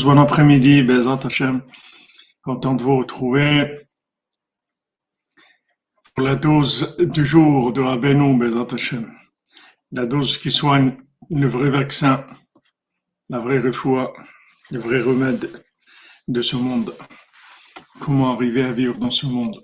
Bon après-midi, Bezat. Content de vous retrouver pour la dose du jour de Rabbeinu, Bezat Hashem. La dose qui soigne le vrai vaccin, la vraie refoua, le vrai remède de ce monde. Comment arriver à vivre dans ce monde?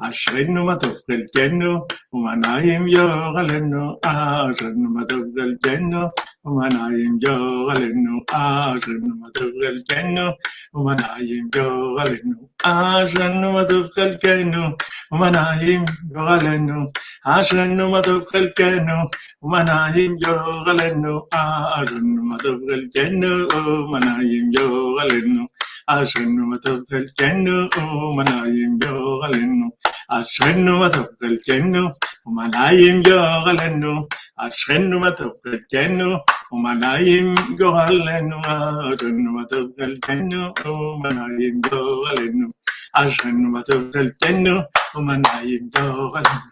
عشرين وما تفضل الجنة وما نايم جو غلنو عشرين وما تفضل الجنة وما نايم جو غلنو عشرين وما تفضل الجنة وما نايم جو غلنو عشرين وما تفضل الجنة وما نايم جو غلنو عشرين وما تفضل الجنة وما نايم جو غلنو عشرين وما تفضل الجنة وما نايم جو غلنو അശ്വന്നു തൊക്കൽ ചെന്നു ഊമനായും യോഗലെന്നു അശ്വന്നു തൊക്കൽ ചെന്നു ഉമനായും യോഗലെന്നു അശ്വന്നു തൊക്കൽ ചെന്നു ഉമനായും ഗോഹലെന്നു അരുന്നു തൊക്കൽ ചെന്നു ഊമനായും ഗോഹലെന്നു അശ്വന്നു തൊക്കൽ ചെന്നു ഉമനായും ഗോഹലെന്നു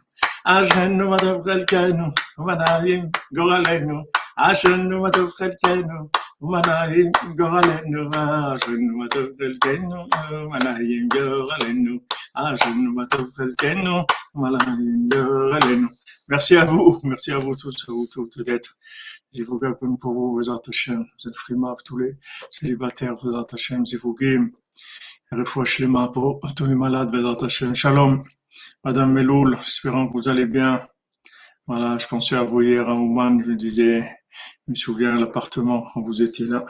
അശ്വന്നു തൊക്കൽ ചെന്നു ഉമനായും ഗോഹലെന്നു אשרנו מה טוב חלקנו, ומנעים גורלנו. אשרנו מה טוב חלקנו, ומנעים גורלנו. אשרנו מה טוב חלקנו, ומנעים גורלנו. Merci à vous, merci à vous tous, à vous tous d'être. Je vous comme pour vous, vous Hashem, vous êtes frimab, tous les célibataires, vous Hashem, je vous guime. Refouach les pour tous les malades, vous Hashem. Shalom, Madame Meloul, espérant que vous allez bien. Voilà, je pensais à vous hier à Ouman, je me disais, je me souviens l'appartement quand vous étiez là.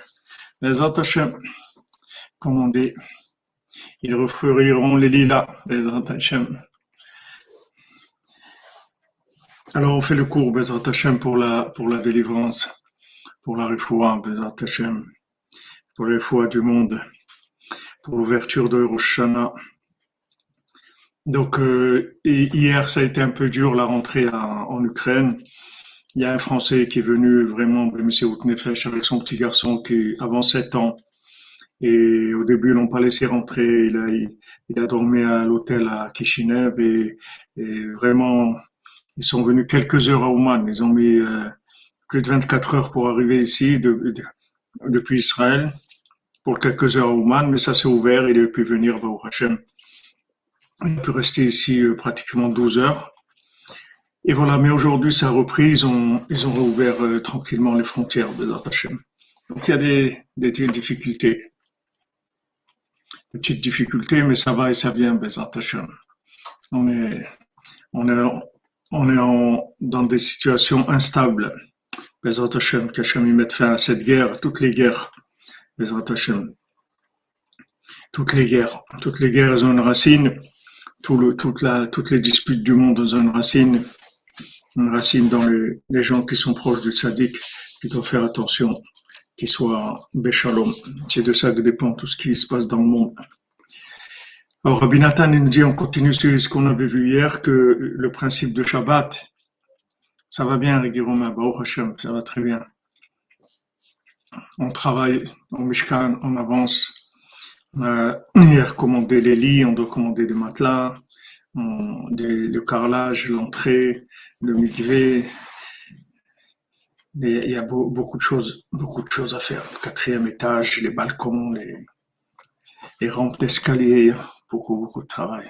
Les Hashem, comme on dit. Ils refleuriront les lilas, Hashem. Alors, on fait le cours, Bezrat Hashem, pour la, pour la délivrance, pour la refoua, Bezrat Hashem, pour les foi du monde, pour l'ouverture de Rosh Donc, euh, hier, ça a été un peu dur, la rentrée en Ukraine. Il y a un Français qui est venu vraiment, M. Nefesh, avec son petit garçon qui, avant 7 ans, et au début, ils l'ont pas laissé rentrer. Il a, il, a dormi à l'hôtel à Kishinev et, et, vraiment, ils sont venus quelques heures à Ouman. Ils ont mis euh, plus de 24 heures pour arriver ici de, depuis Israël pour quelques heures à Ouman, mais ça s'est ouvert. Il a pu venir au Hachem. Il a pu rester ici euh, pratiquement 12 heures. Et voilà, mais aujourd'hui, ça a repris. Ils ont, ils ont rouvert euh, tranquillement les frontières de Hachem. Donc il y a des, des difficultés petite difficulté, mais ça va et ça vient, Bezat On est, on est, on est en, dans des situations instables. Bezat Hashem, qu'Hachem y mette fin à cette guerre, toutes les guerres. Bezat Hashem. Toutes les guerres. Toutes les guerres ont une racine. Tout le, toute la, toutes les disputes du monde ont une racine. Une racine dans les, gens qui sont proches du tzaddik, qui doivent faire attention qui soit Béchalom. C'est de ça que dépend tout ce qui se passe dans le monde. Alors, Rabbi Nathan nous dit, on continue sur ce qu'on avait vu hier, que le principe de Shabbat, ça va bien, Régui Romain, Hashem, ça va très bien. On travaille au Mishkan, on avance. On a recommandé les lits, on doit commander des matelas, le carrelage, l'entrée, le mikvé, il y a beaucoup de choses, beaucoup de choses à faire. Quatrième étage, les balcons, les, rampes d'escalier, beaucoup, beaucoup de travail.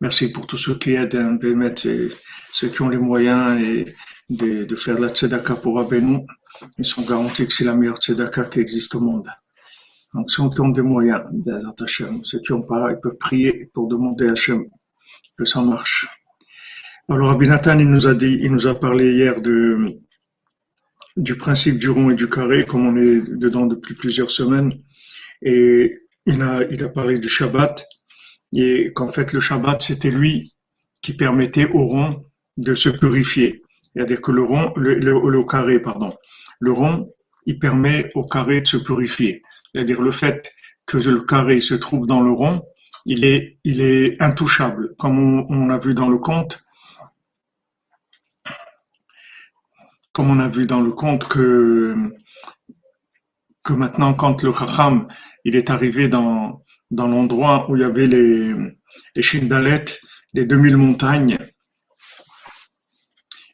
Merci pour tous ceux qui aident, hein, ceux qui ont les moyens et de, de faire la tzedaka pour Abenu. Ils sont garantis que c'est la meilleure tzedaka qui existe au monde. Donc, ceux qui ont des moyens, ceux qui n'ont pas, ils peuvent prier pour demander à Hachem que ça marche. Alors, Rabbi Nathan, il nous a dit, il nous a parlé hier de, du principe du rond et du carré, comme on est dedans depuis plusieurs semaines. Et il a, il a parlé du Shabbat. Et qu'en fait, le Shabbat, c'était lui qui permettait au rond de se purifier. C'est-à-dire que le rond, le, le, carré, pardon. Le rond, il permet au carré de se purifier. C'est-à-dire le fait que le carré se trouve dans le rond, il est, il est intouchable. Comme on, on a vu dans le conte, comme on a vu dans le conte que, que maintenant, quand le Chacham, il est arrivé dans, dans l'endroit où il y avait les, les Shindalet, les 2000 montagnes,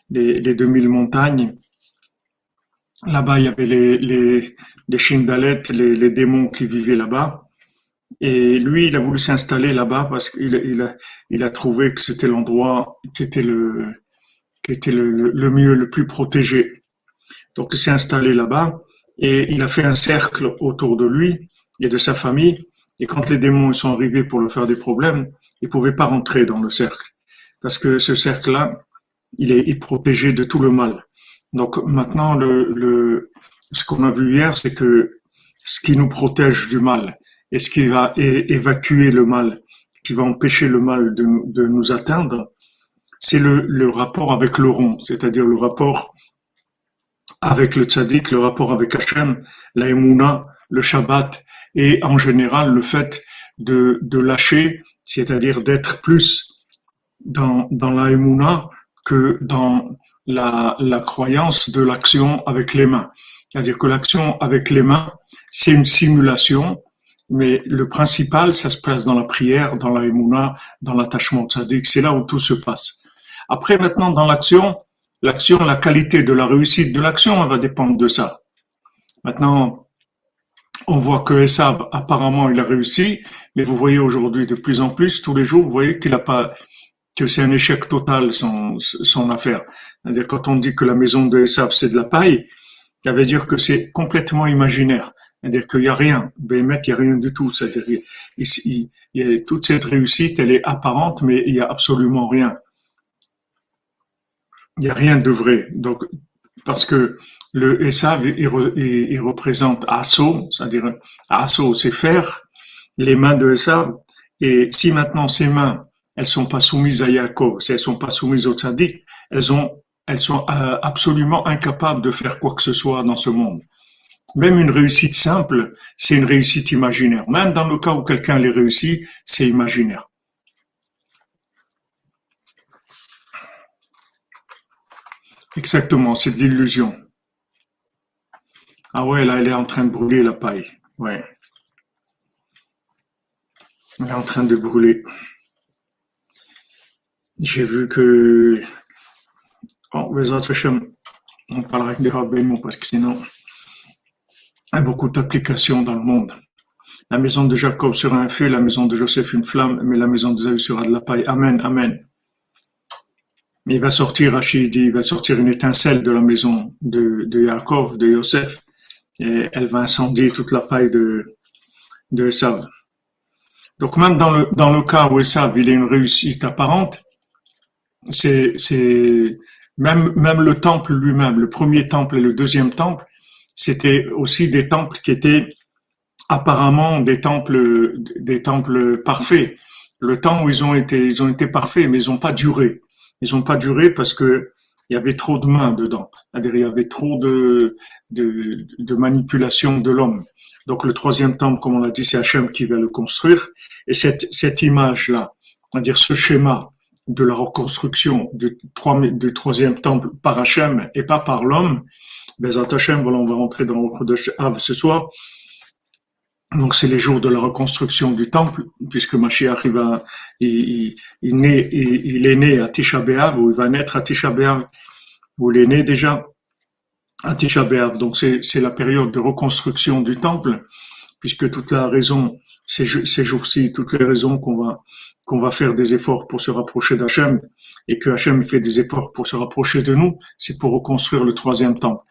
les, les 2000 montagnes, là-bas il y avait les, les, les les, les démons qui vivaient là-bas. Et lui, il a voulu s'installer là-bas parce qu'il il a, il a trouvé que c'était l'endroit qui était le, qui était le, le, mieux, le plus protégé. Donc il s'est installé là-bas et il a fait un cercle autour de lui et de sa famille. Et quand les démons sont arrivés pour lui faire des problèmes, ils pouvaient pas rentrer dans le cercle parce que ce cercle-là, il est, il protégé de tout le mal. Donc maintenant, le, le ce qu'on a vu hier, c'est que ce qui nous protège du mal et ce qui va évacuer le mal, qui va empêcher le mal de, nous atteindre, c'est le, rapport avec le rond, c'est-à-dire le rapport avec le tzaddik, le rapport avec Hachem, la le Shabbat, et en général le fait de, lâcher, c'est-à-dire d'être plus dans, dans la que dans la croyance de l'action avec les mains. C'est-à-dire que l'action avec les mains, c'est une simulation, mais le principal, ça se passe dans la prière, dans la dans l'attachement tzaddik, c'est là où tout se passe. Après, maintenant, dans l'action, l'action, la qualité de la réussite de l'action, elle va dépendre de ça. Maintenant, on voit que Esav, apparemment, il a réussi, mais vous voyez aujourd'hui de plus en plus, tous les jours, vous voyez qu'il a pas, que c'est un échec total son, affaire. C'est-à-dire quand on dit que la maison de Esav c'est de la paille, ça veut dire que c'est complètement imaginaire. C'est-à-dire qu'il n'y a rien. Béhémet, il n'y a rien du tout. C'est-à-dire il, toute cette réussite, elle est apparente, mais il n'y a absolument rien. Il n'y a rien de vrai. Donc, parce que le Esav, il, il, représente Asso, c'est-à-dire Asso, c'est faire les mains de Esav. Et si maintenant ces mains, elles sont pas soumises à Yaakov, si elles sont pas soumises au tzaddik, elles ont, elles sont euh, absolument incapables de faire quoi que ce soit dans ce monde. Même une réussite simple, c'est une réussite imaginaire. Même dans le cas où quelqu'un les réussit, c'est imaginaire. Exactement, c'est de l'illusion. Ah ouais, là, elle est en train de brûler la paille. Ouais. Elle est en train de brûler. J'ai vu que. Bon, les autres on parlera avec des rabbins parce que sinon, a beaucoup d'applications dans le monde. La maison de Jacob sera un feu, la maison de Joseph une flamme, mais la maison de sera de la paille. Amen, amen. Il va sortir, Rachid il va sortir une étincelle de la maison de, de Jacob, de Joseph, et elle va incendier toute la paille de, de Esav. Donc même dans le, dans le cas où Esav, il est une réussite apparente, c'est, c'est, même, même le temple lui-même, le premier temple et le deuxième temple, c'était aussi des temples qui étaient apparemment des temples, des temples parfaits. Le temps où ils ont été, ils ont été parfaits, mais ils n'ont pas duré. Ils n'ont pas duré parce que il y avait trop de mains dedans. Il y avait trop de, de, de manipulation de l'homme. Donc, le troisième temple, comme on l'a dit, c'est Hachem qui va le construire. Et cette, cette image-là, c'est-à-dire ce schéma de la reconstruction du, du troisième temple par Hachem et pas par l'homme, Bezat Hachem, voilà, on va rentrer dans de Av ce soir. Donc, c'est les jours de la reconstruction du temple, puisque Mashiach, il, va, il, il, naît, il, est né à Tisha B'Av, ou il va naître à Tisha B'Av, ou il est né déjà à Tisha B'Av. Donc, c'est la période de reconstruction du temple, puisque toute la raison, ces, ces jours-ci, toutes les raisons qu'on va, qu'on va faire des efforts pour se rapprocher d'Hachem, et que Hachem fait des efforts pour se rapprocher de nous, c'est pour reconstruire le troisième temple.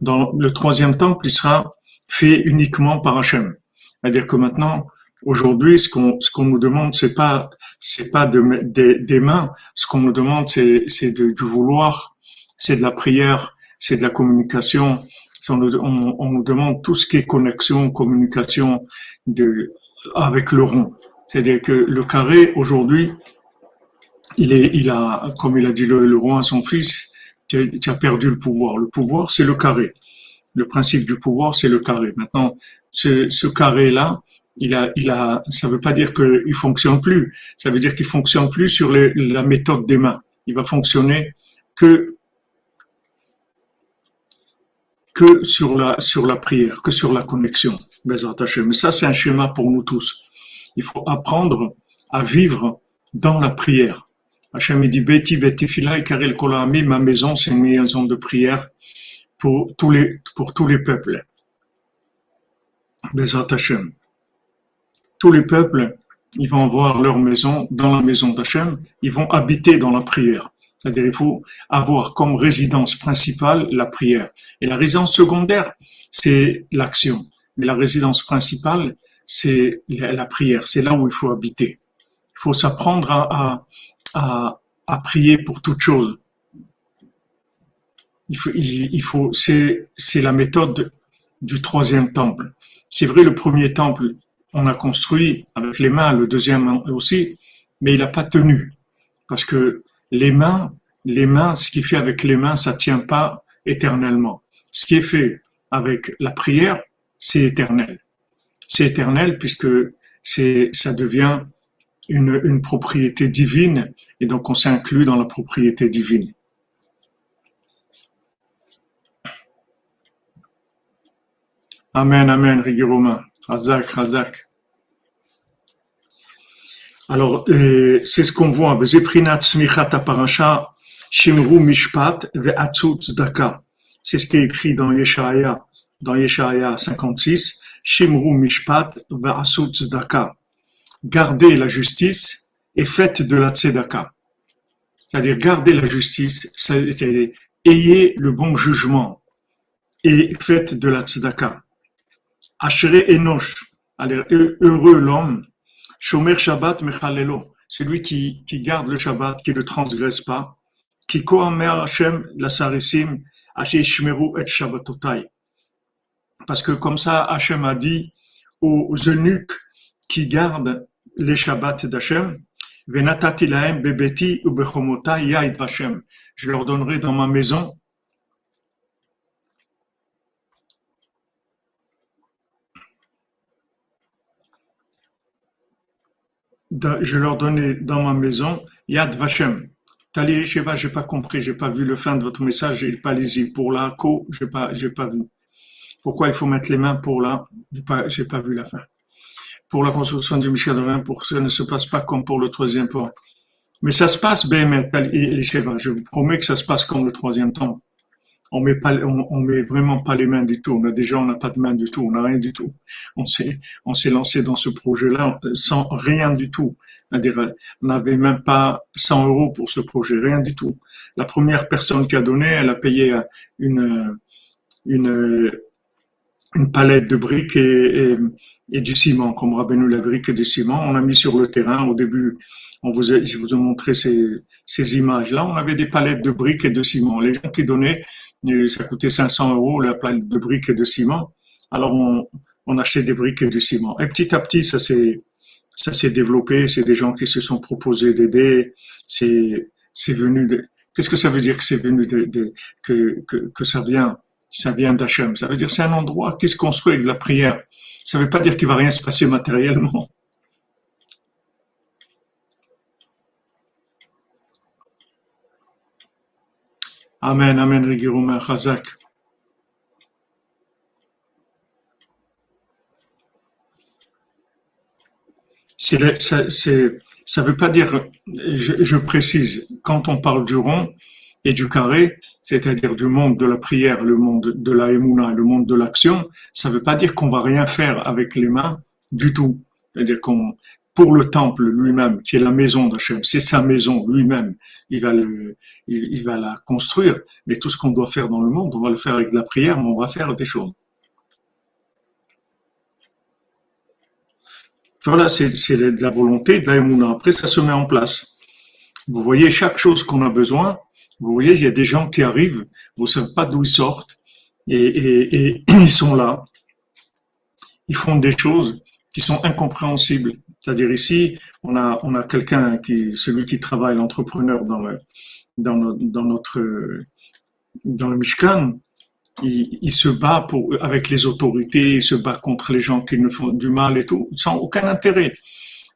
Dans le troisième temple, il sera fait uniquement par Hachem. C'est-à-dire que maintenant, aujourd'hui, ce qu'on ce qu'on nous demande, c'est pas c'est pas de, des mains. Ce qu'on nous demande, c'est c'est du vouloir, c'est de la prière, c'est de la communication. On nous, on, on nous demande tout ce qui est connexion, communication de avec le rond. C'est-à-dire que le carré aujourd'hui, il est, il a, comme il a dit le, roi à son fils, tu as perdu le pouvoir. Le pouvoir, c'est le carré. Le principe du pouvoir, c'est le carré. Maintenant, ce, carré-là, il a, il a, ça veut pas dire qu'il fonctionne plus. Ça veut dire qu'il fonctionne plus sur la méthode des mains. Il va fonctionner que que sur la sur la prière, que sur la connexion. Mais ça, c'est un schéma pour nous tous. Il faut apprendre à vivre dans la prière. Hachem dit Beti Beti Karel Kolami, ma maison c'est une maison de prière pour tous les, pour tous les peuples. Bezat Hachem. Tous les peuples, ils vont avoir leur maison dans la maison d'Hachem, ils vont habiter dans la prière. C'est-à-dire, il faut avoir comme résidence principale la prière. Et la résidence secondaire, c'est l'action. Mais la résidence principale, c'est la prière. C'est là où il faut habiter. Il faut s'apprendre à, à, prier pour toute chose. Il faut, il, faut c'est, c'est la méthode du troisième temple. C'est vrai, le premier temple, on a construit avec les mains, le deuxième aussi, mais il n'a pas tenu. Parce que les mains, les mains, ce qui fait avec les mains, ça tient pas éternellement. Ce qui est fait avec la prière, c'est éternel. C'est éternel puisque c'est, ça devient une, propriété divine et donc on s'inclut dans la propriété divine. Amen, amen, Rigiroma. Razak, Razak. Alors, euh, c'est ce qu'on voit. Shimru Mishpat Daka. C'est ce qui est écrit dans Yeshaya, dans Yeshaya 56. Shimru Mishpat Daka. Gardez la justice et faites de la tzedaka. C'est-à-dire, gardez la justice, c'est-à-dire, ayez le bon jugement et faites de la tzedaka. Ashere Enosh, heureux l'homme, Shomer Shabbat Mechalelo, celui qui, garde le Shabbat, qui ne transgresse pas, qui Koamer Hashem la Sarisim, Shmeru et Shabbatotai. Parce que comme ça, Hachem a dit aux eunuques qui gardent les Shabbats d'Hachem, Venatati lahem bebeti u bechomotai yaid Hashem. Je leur donnerai dans ma maison je leur donnais dans ma maison Yad Vashem. Tali Sheva, j'ai pas compris, j'ai pas vu le fin de votre message, j'ai pas lisible. Pour la co, j'ai pas, j'ai pas vu. Pourquoi il faut mettre les mains pour là J'ai pas, pas vu la fin. Pour la construction du Michel pour ça ne se passe pas comme pour le troisième point. Mais ça se passe, Ben, je vous promets que ça se passe comme le troisième temps on met pas, on, met vraiment pas les mains du tout. On a déjà, on n'a pas de mains du tout, on n'a rien du tout. On s'est, on s'est lancé dans ce projet-là sans rien du tout. On n'avait même pas 100 euros pour ce projet, rien du tout. La première personne qui a donné, elle a payé une, une, une palette de briques et, et, du ciment, comme Rabbeinu la brique et du ciment. On a mis sur le terrain. Au début, on vous je vous ai montré ces, images-là. On avait des palettes de briques et de ciment. Les gens qui donnaient, ça coûtait 500 euros la palette de briques et de ciment. Alors on, achetait des briques et du ciment. Et petit à petit, ça s'est ça s'est développé. C'est des gens qui se sont proposés d'aider. C'est c'est venu de. Qu'est-ce que ça veut dire que c'est venu de que, que, que ça vient ça vient d'Hachem? Ça veut dire c'est un endroit qui se construit avec de la prière. Ça ne veut pas dire qu'il va rien se passer matériellement. Amen, Amen, Rigiroumen, Chazak. ça ne veut pas dire, je, précise, quand on parle du rond et du carré, c'est-à-dire du monde de la prière, le monde de la émouna, le monde de l'action, ça ne veut pas dire qu'on va rien faire avec les mains du tout. C'est-à-dire qu'on pour le temple lui-même, qui est la maison d'Hachem, c'est sa maison lui-même, il va le, il, va la construire. Mais tout ce qu'on doit faire dans le monde, on va le faire avec de la prière, mais on va faire des choses. Voilà, c'est de la volonté, de la Après, ça se met en place. Vous voyez, chaque chose qu'on a besoin, vous voyez, il y a des gens qui arrivent, vous savez pas d'où ils sortent, et, ils sont là. Ils font des choses qui sont incompréhensibles. C'est-à-dire ici, on a, on a quelqu'un qui, celui qui travaille, l'entrepreneur dans le, dans, notre, dans le Mishkan, il, se bat pour, avec les autorités, il se bat contre les gens qui nous font du mal et tout, sans aucun intérêt.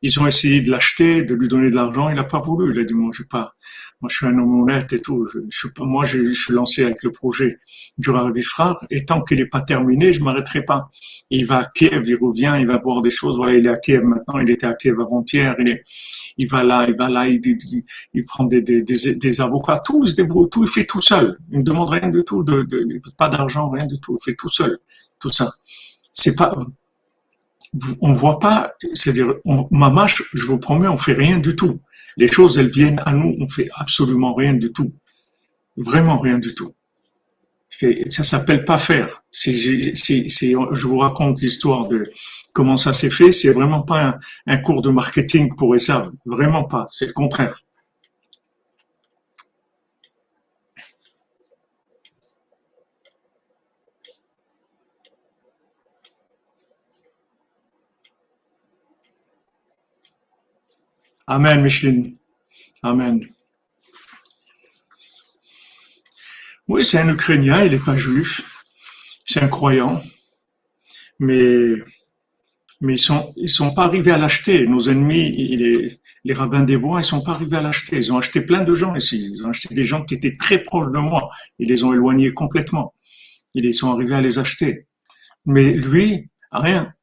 Ils ont essayé de l'acheter, de lui donner de l'argent, il n'a pas voulu. Il a dit, moi, je pas, moi je suis un homme honnête et tout. Je, pas, moi je, suis lancé avec le projet du Ravi Frère et tant qu'il n'est pas terminé, je m'arrêterai pas. il va à Kiev, il revient, il va voir des choses. Voilà, il est à Kiev maintenant, il était à Kiev avant-hier. Il, est, il va là, il va là, il, il, prend des, des, des, avocats, tout, il se débrouille, tout, il fait tout seul. Il ne demande rien du tout, de, de, pas d'argent, rien du tout. Il fait tout seul, tout ça. C'est pas, on voit pas, c'est-à-dire, mamache, je vous promets, on fait rien du tout. Les choses, elles viennent à nous, on fait absolument rien du tout. Vraiment rien du tout. Ça s'appelle pas faire. C'est, je vous raconte l'histoire de comment ça s'est fait. C'est vraiment pas un, cours de marketing pour ça. Vraiment pas. C'est le contraire. Amen, Micheline. Amen. Oui, c'est un Ukrainien, il n'est pas juif, c'est un croyant, mais, mais ils sont, ils sont pas arrivés à l'acheter. Nos ennemis, les, les rabbins des bois, ils sont pas arrivés à l'acheter. Ils ont acheté plein de gens ici. Ils ont acheté des gens qui étaient très proches de moi. Ils les ont éloignés complètement. Ils sont arrivés à les acheter. Mais lui, rien.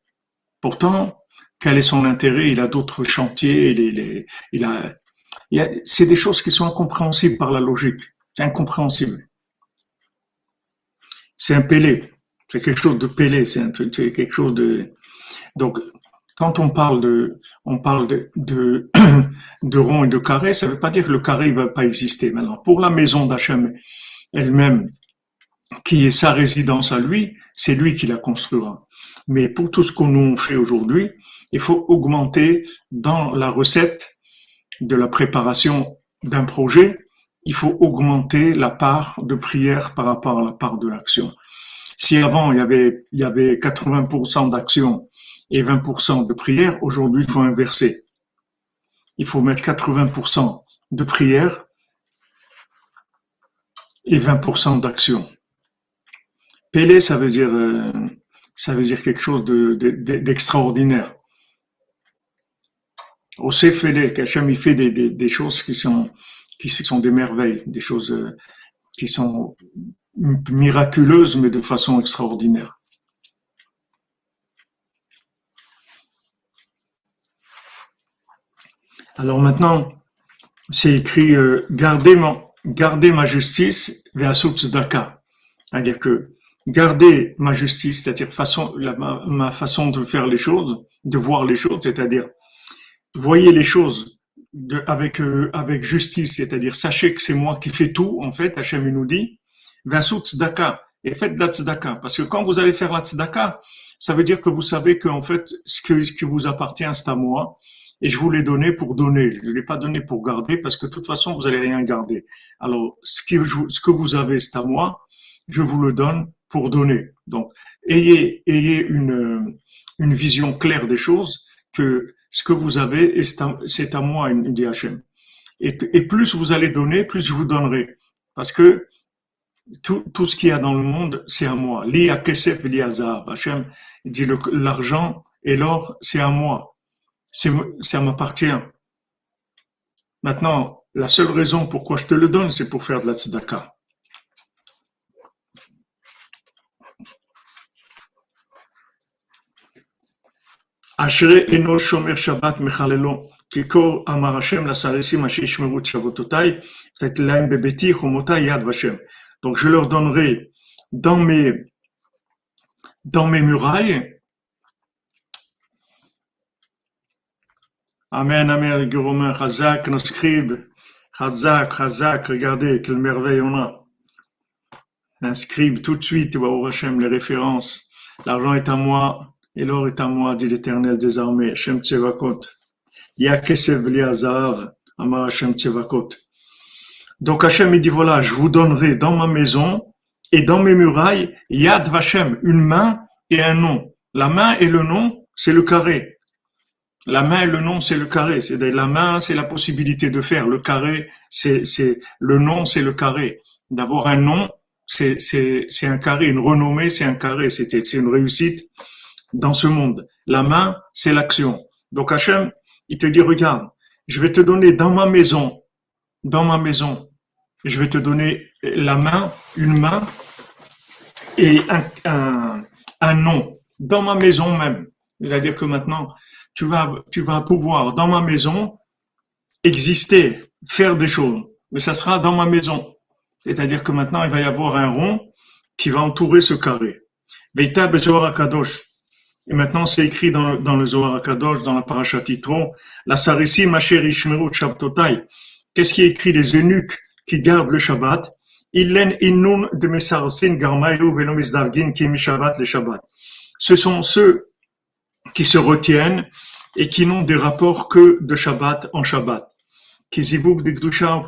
Pourtant, quel est son intérêt? Il a d'autres chantiers, il, c'est des choses qui sont incompréhensibles par la logique. C'est incompréhensible. C'est un pélé. C'est quelque chose de pélé. C'est quelque chose de. Donc, quand on parle de, on parle de, de, de rond et de carré, ça ne veut pas dire que le carré ne va pas exister. Maintenant, pour la maison d'Hachem elle-même, qui est sa résidence à lui, c'est lui qui la construira. Mais pour tout ce qu'on nous fait aujourd'hui, il faut augmenter dans la recette de la préparation d'un projet, il faut augmenter la part de prière par rapport à la part de l'action. Si avant il y avait, il y avait 80% d'action et 20% de prière, aujourd'hui il faut inverser. Il faut mettre 80% de prière et 20% d'action. Pélé, ça veut dire, euh, ça veut dire quelque chose d'extraordinaire. Au Sefele, qu'Hachem il fait des, choses qui sont, des merveilles, des choses euh, qui sont miraculeuses, mais de façon extraordinaire. Alors maintenant, c'est écrit euh, gardez, ma justice vers Daka. C'est-à-dire que garder ma justice, c'est-à-dire façon, ma, façon de faire les choses, de voir les choses, c'est-à-dire voyez les choses avec, euh, avec justice, c'est-à-dire sachez que c'est moi qui fais tout, en fait, Hachem nous dit, Vasout tzedaka, et faites la tzedaka. Parce que quand vous allez faire la tzedaka, ça veut dire que vous savez que, en fait, ce, que, ce qui vous appartient, c'est à moi, et je vous l'ai donné pour donner. Je ne l'ai pas donné pour garder, parce que de toute façon, vous n'allez rien garder. Alors, ce, ce que vous avez, c'est à moi, je vous le donne pour donner. Donc, ayez, ayez une, une vision claire des choses, que ce que vous avez, c'est à, moi, dit Hachem. Et, et, plus vous allez donner, plus je vous donnerai. Parce que tout, tout ce qu'il y a dans le monde, c'est à moi. Li a kesef, li Hachem dit l'argent et l'or, c'est à moi. Ça m'appartient. Maintenant, la seule raison pourquoi je te le donne, c'est pour faire de la tzedaka. אשרי אינו שומר שבת מחללו, כי כה אמר השם לסריסים אשר ישמרו את שבתותיי, ותת להם בביתי חומותיי יד ושם. Donc je leur donnerai dans mes, dans mes murailles, Amen, Amen, Gurumin, Chazak, nos scribes, Chazak, Chazak, regardez quelle merveille on a. Un scribe tout de suite, au Hashem, les références. L'argent est à moi, et l'or est à moi, dit l'Éternel des armées, Hashem Tsevakot. Yakesev liazav, Amar Hashem Tsevakot. Donc Hachem, il dit, voilà, je vous donnerai dans ma maison et dans mes murailles, Yad Vashem, une main et un nom. La main et le nom, c'est le carré. La main et le nom, c'est le carré. C'est la main, c'est la possibilité de faire. Le carré, c'est, le nom, c'est le carré. D'avoir un nom, c'est, un carré. Une renommée, c'est un carré. C'est une réussite dans ce monde. La main, c'est l'action. Donc Hachem, il te dit, regarde, je vais te donner dans ma maison dans ma maison. Je vais te donner la main, une main et un, un, nom dans ma maison même. C'est-à-dire que maintenant, tu vas, tu vas pouvoir dans ma maison exister, faire des choses, mais ça sera dans ma maison. C'est-à-dire que maintenant, il va y avoir un rond qui va entourer ce carré. Veita Kadosh. Et maintenant, c'est écrit dans, dans le Zohar Kadosh, dans la Parashat Titro, la Sarisi Macher Ishmeru Shabtotai. Qu'est-ce qui est écrit des eunuques qui gardent le Shabbat? Ce sont ceux qui se retiennent et qui n'ont des rapports que de Shabbat en Shabbat. Qui de Gdusha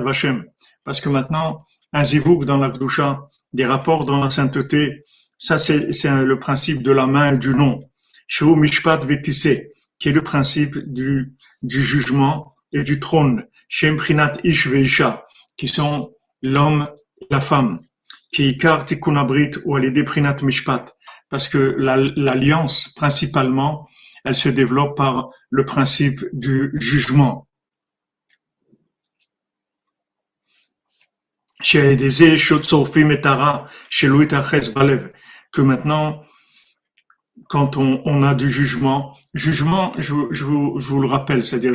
Vashem. Parce que maintenant, un zivuk dans la Gdusha, des rapports dans la sainteté, ça, c'est le principe de la main et du nom. Shou Mishpat Vetise, qui est le principe du, jugement et du trône. Shem Prinat Ish Veisha, qui sont l'homme et la femme. Qui Ikar Tikunabrit ou Alide Prinat Mishpat. Parce que l'alliance, principalement, elle se développe par le principe du jugement. Chez des chez Louis Balev que maintenant, quand on, on a du jugement, jugement, je, je, vous, je vous, le rappelle, c'est-à-dire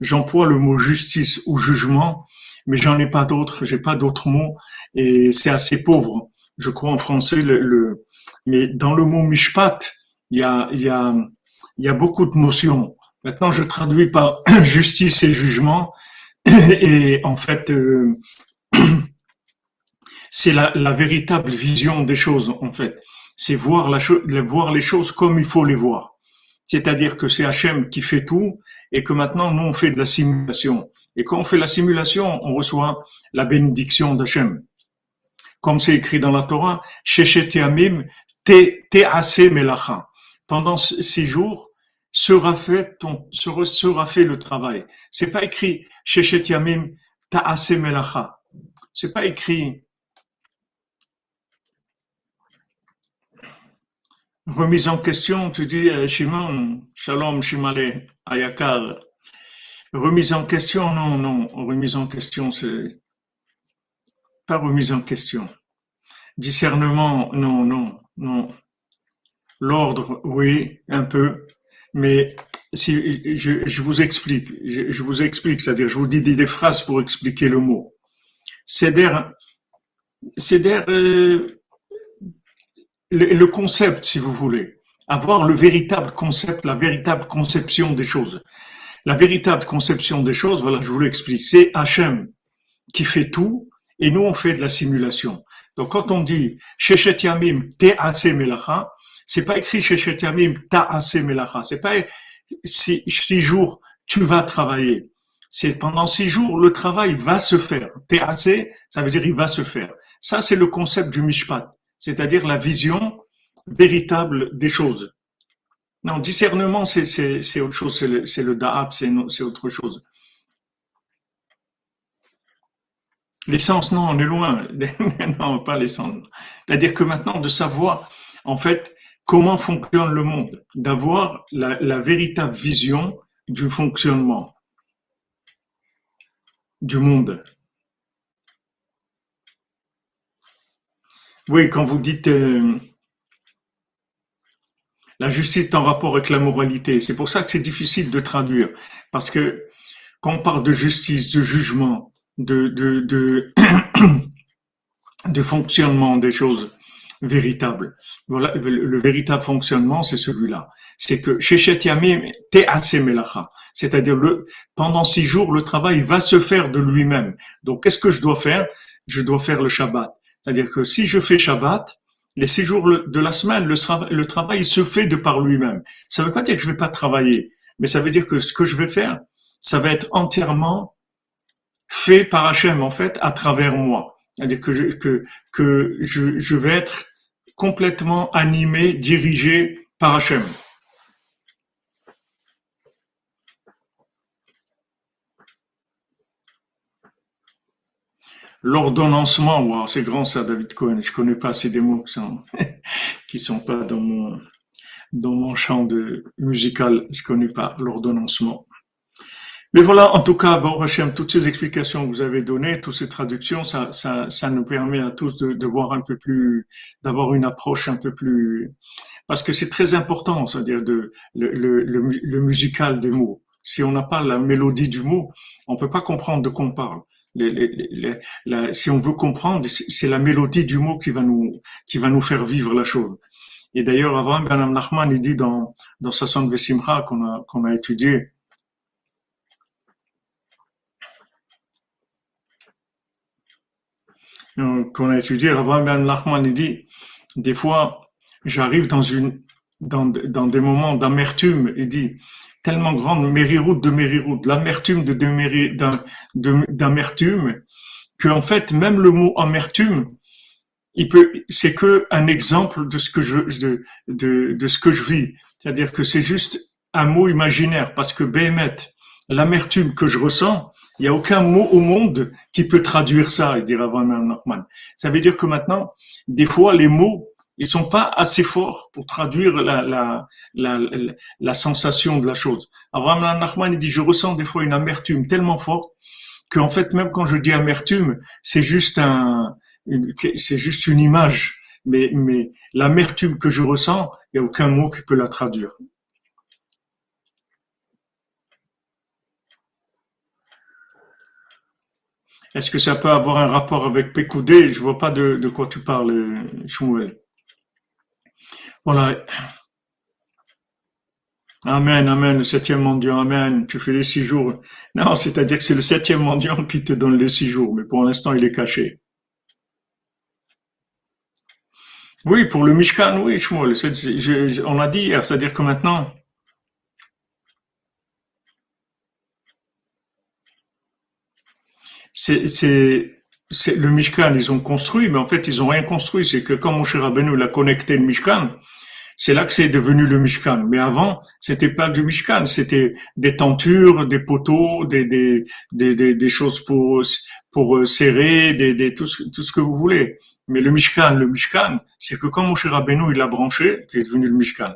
j'emploie le mot justice ou jugement, mais j'en ai pas d'autres, j'ai pas d'autres mots, et c'est assez pauvre. Je crois en français le, le, mais dans le mot mishpat, il y a, il y a, il y a beaucoup de notions. Maintenant, je traduis par justice et jugement, et en fait, euh, c'est la, la, véritable vision des choses, en fait. C'est voir, la voir les choses comme il faut les voir. C'est-à-dire que c'est Hachem qui fait tout et que maintenant, nous, on fait de la simulation. Et quand on fait la simulation, on reçoit la bénédiction d'Hachem. Comme c'est écrit dans la Torah, Shechet Yamim Te Melacha. Pendant six jours, sera fait, ton, sera fait le travail. C'est pas écrit Shechet Yamim Ta'ase Melacha. C'est pas écrit Remise en question, tu dis, euh, Shimon, Shalom, Shimale, Ayakar. Remise en question, non, non. Remise en question, c'est pas remise en question. Discernement, non, non, non. L'ordre, oui, un peu. Mais si je, vous explique, je, vous explique, c'est-à-dire je vous dis des, phrases pour expliquer le mot. C'est d'air, euh, le, concept, si vous voulez, avoir le véritable concept, la véritable conception des choses. La véritable conception des choses, voilà, je vous l'explique, c'est Hachem qui fait tout et nous on fait de la simulation. Donc quand on dit Shechet Yamim Te'ase Melacha, c'est pas écrit Shechet Yamim Ta'ase Melacha, c'est pas six, jours tu vas travailler. C'est pendant six jours le travail va se faire. Te'ase, ça veut dire il va se faire. Ça c'est le concept du Mishpat c'est-à-dire la vision véritable des choses. Non, discernement, c'est autre chose, c'est le, da'at, c'est autre chose. L'essence, non, on est loin. non, pas l'essence. C'est-à-dire que maintenant, de savoir, en fait, comment fonctionne le monde, d'avoir la, la, véritable vision du fonctionnement du monde. Oui, quand vous dites euh, la justice en rapport avec la moralité, c'est pour ça que c'est difficile de traduire. Parce que quand on parle de justice, de jugement, de, de, de, fonctionnement des choses véritables, voilà, le, véritable fonctionnement, c'est celui-là. C'est que melacha. C'est-à-dire, le, pendant six jours, le travail va se faire de lui-même. Donc, qu'est-ce que je dois faire? Je dois faire le Shabbat. C'est-à-dire que si je fais Shabbat, les six jours de la semaine, le, travail se fait de par lui-même. Ça ne veut pas dire que je vais pas travailler, mais ça veut dire que ce que je vais faire, ça va être entièrement fait par Hachem, en fait, à travers moi. C'est-à-dire que, je, que, que je, je vais être complètement animé, dirigé par Hachem. L'ordonnancement, wow, c'est grand ça, David Cohen. Je connais pas ces des mots qui sont, qui sont pas dans mon, dans mon champ de musical. Je connais pas l'ordonnancement. Mais voilà, en tout cas, bon, Hachem, toutes ces explications que vous avez données, toutes ces traductions, ça, ça, ça nous permet à tous de, de voir un peu plus, d'avoir une approche un peu plus, parce que c'est très important, c'est-à-dire de, le, le, le, musical des mots. Si on n'a pas la mélodie du mot, on peut pas comprendre de quoi on parle. Si on veut comprendre, c'est la mélodie du mot qui va nous, faire vivre la chose. Et d'ailleurs, avant, Ben Nachman, il dit dans, dans Sasson Vesimra qu'on a, qu'on a étudié, Euh, qu'on a étudié, Rabbi Ben Nachman dit, des fois, j'arrive dans, dans des moments d'amertume, il dit, tellement grande, mériroute de mériroute, l'amertume de, d'amertume, que en fait, même le mot amertume, il peut, c'est que un exemple de ce que je, de, de, de ce que je vis. C'est-à-dire que c'est juste un mot imaginaire, parce que Béhémet, l'amertume que je ressens, il n'y a aucun mot au monde qui peut traduire ça, il dira Van Norman. Ça veut dire que maintenant, des fois, les mots, ils sont pas assez forts pour traduire la, la, la, la, sensation de la chose. Abraham Nachman, dit, je ressens des fois une amertume tellement forte qu'en fait, même quand je dis amertume, c'est juste un, c'est juste une image. Mais, mais l'amertume que je ressens, il n'y a aucun mot qui peut la traduire. Est-ce que ça peut avoir un rapport avec Pécoudé Je vois pas de, de, quoi tu parles, Shmuel. Voilà. Amen, amen, le septième mendiant, amen. Tu fais les six jours. Non, c'est-à-dire que c'est le septième mendiant qui te donne les six jours, mais pour l'instant, il est caché. Oui, pour le Mishkan, oui, Shmuel. on a dit hier, c'est-à-dire que maintenant, c'est, le Mishkan, ils ont construit, mais en fait, ils ont rien construit. C'est que quand Moshe Rabbeinu l'a connecté le Mishkan, c'est là que c'est devenu le Mishkan. Mais avant, c'était pas du Mishkan, c'était des tentures, des poteaux, des, des, des, des, choses pour, pour euh, serrer, des, des, tout, tout ce que vous voulez. Mais le Mishkan, le Mishkan, c'est que quand Moshe Rabbeinu, il l'a branché, qui est devenu le Mishkan.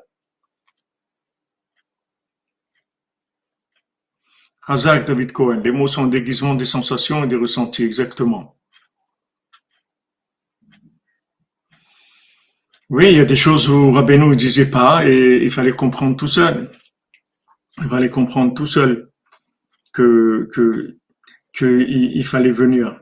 Hazak David Cohen, les mots sont un déguisement des sensations et des ressentis, exactement. Oui, il y a des choses où Rabbeinu ne disait pas et il fallait comprendre tout seul. Il fallait comprendre tout seul que, que, que il, fallait venir.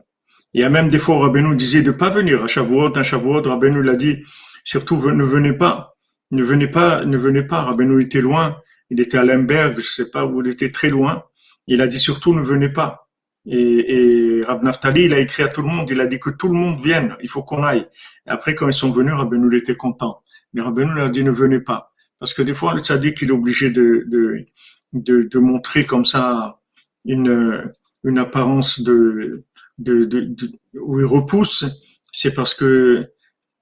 Il y a même des fois où Rabbeinu disait de pas venir à Shavuot, à Shavuot, Rabbeinu l'a dit, surtout ne venez pas, ne venez pas, ne venez pas. Rabbeinu était loin, il était à Lemberg, je sais pas où il était très loin. Il a dit surtout ne venez pas. Et, et Rab il a écrit à tout le monde, il a dit que tout le monde vienne, il faut qu'on aille. Et après, quand ils sont venus, Rabbeinu était content. Mais Rabbeinu lui a dit ne venez pas. Parce que des fois, le tzaddik, il est obligé de, de, de, de montrer comme ça une, une apparence de, de, de, où il repousse. C'est parce que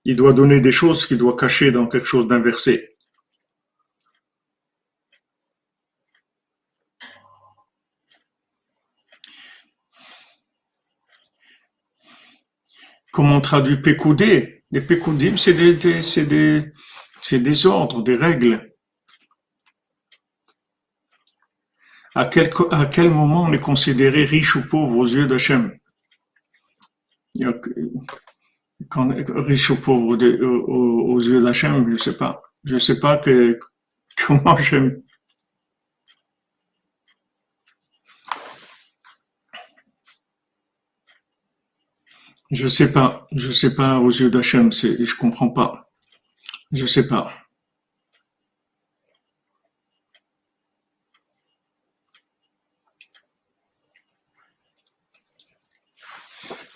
il doit donner des choses qu'il doit cacher dans quelque chose d'inversé. Comment on traduit pécoudé Les pécoudim, c'est des, c'est des, des ordres, des règles. À quel, à quel moment on est considéré riche ou pauvre aux yeux d'Hachem? Riche ou pauvre aux, yeux d'Hachem, je ne sais pas. Je ne sais pas comment j'aime. Je sais pas, je sais pas aux yeux d'Hachem, c'est, je comprends pas. Je sais pas.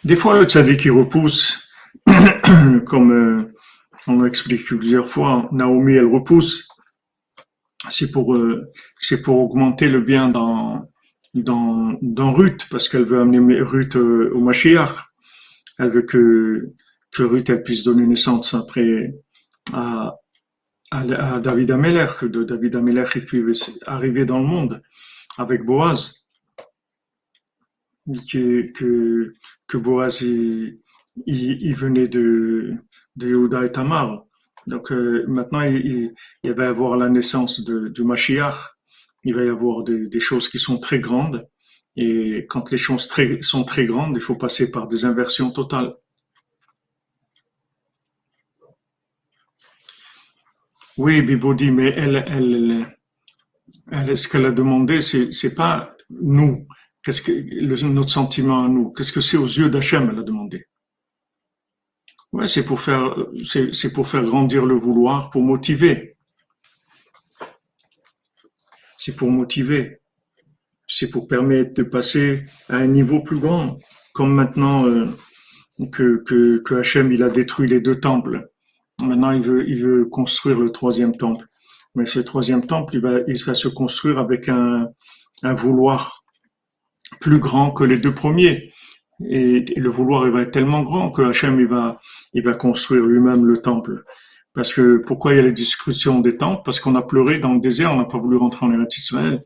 Des fois, le tzaddik qui repousse, comme euh, on expliqué plusieurs fois, Naomi, elle repousse, c'est pour, euh, c'est pour augmenter le bien dans, dans, dans Ruth, parce qu'elle veut amener Ruth euh, au Mashiach elle veut que, que Ruth elle puisse donner naissance après à, à, David Ameller, que David Ameller puisse arriver dans le monde avec Boaz. Que, que, Boaz il, venait de, de Yehuda et Tamar. Donc euh, maintenant il, va y avoir la naissance du Mashiach il va y avoir des, choses qui sont très grandes. Et quand les choses sont très grandes, il faut passer par des inversions totales. Oui, Bibodi, mais elle, elle, elle, ce qu'elle a demandé, c'est, pas nous. Qu'est-ce que notre sentiment à nous? Qu'est-ce que c'est aux yeux d'Hachem Elle a demandé. Ouais, c'est pour faire grandir le vouloir, pour motiver. C'est pour motiver. C'est pour permettre de passer à un niveau plus grand. Comme maintenant euh, que, que, que Hachem, il a détruit les deux temples. Maintenant, il veut, il veut construire le troisième temple. Mais ce troisième temple, il va, il va se construire avec un, un vouloir plus grand que les deux premiers. Et, le vouloir il va être tellement grand que Hachem il va, il va construire lui-même le temple. Parce que pourquoi il y a les discussions des temples? Parce qu'on a pleuré dans le désert, on n'a pas voulu rentrer en Eretz Israël.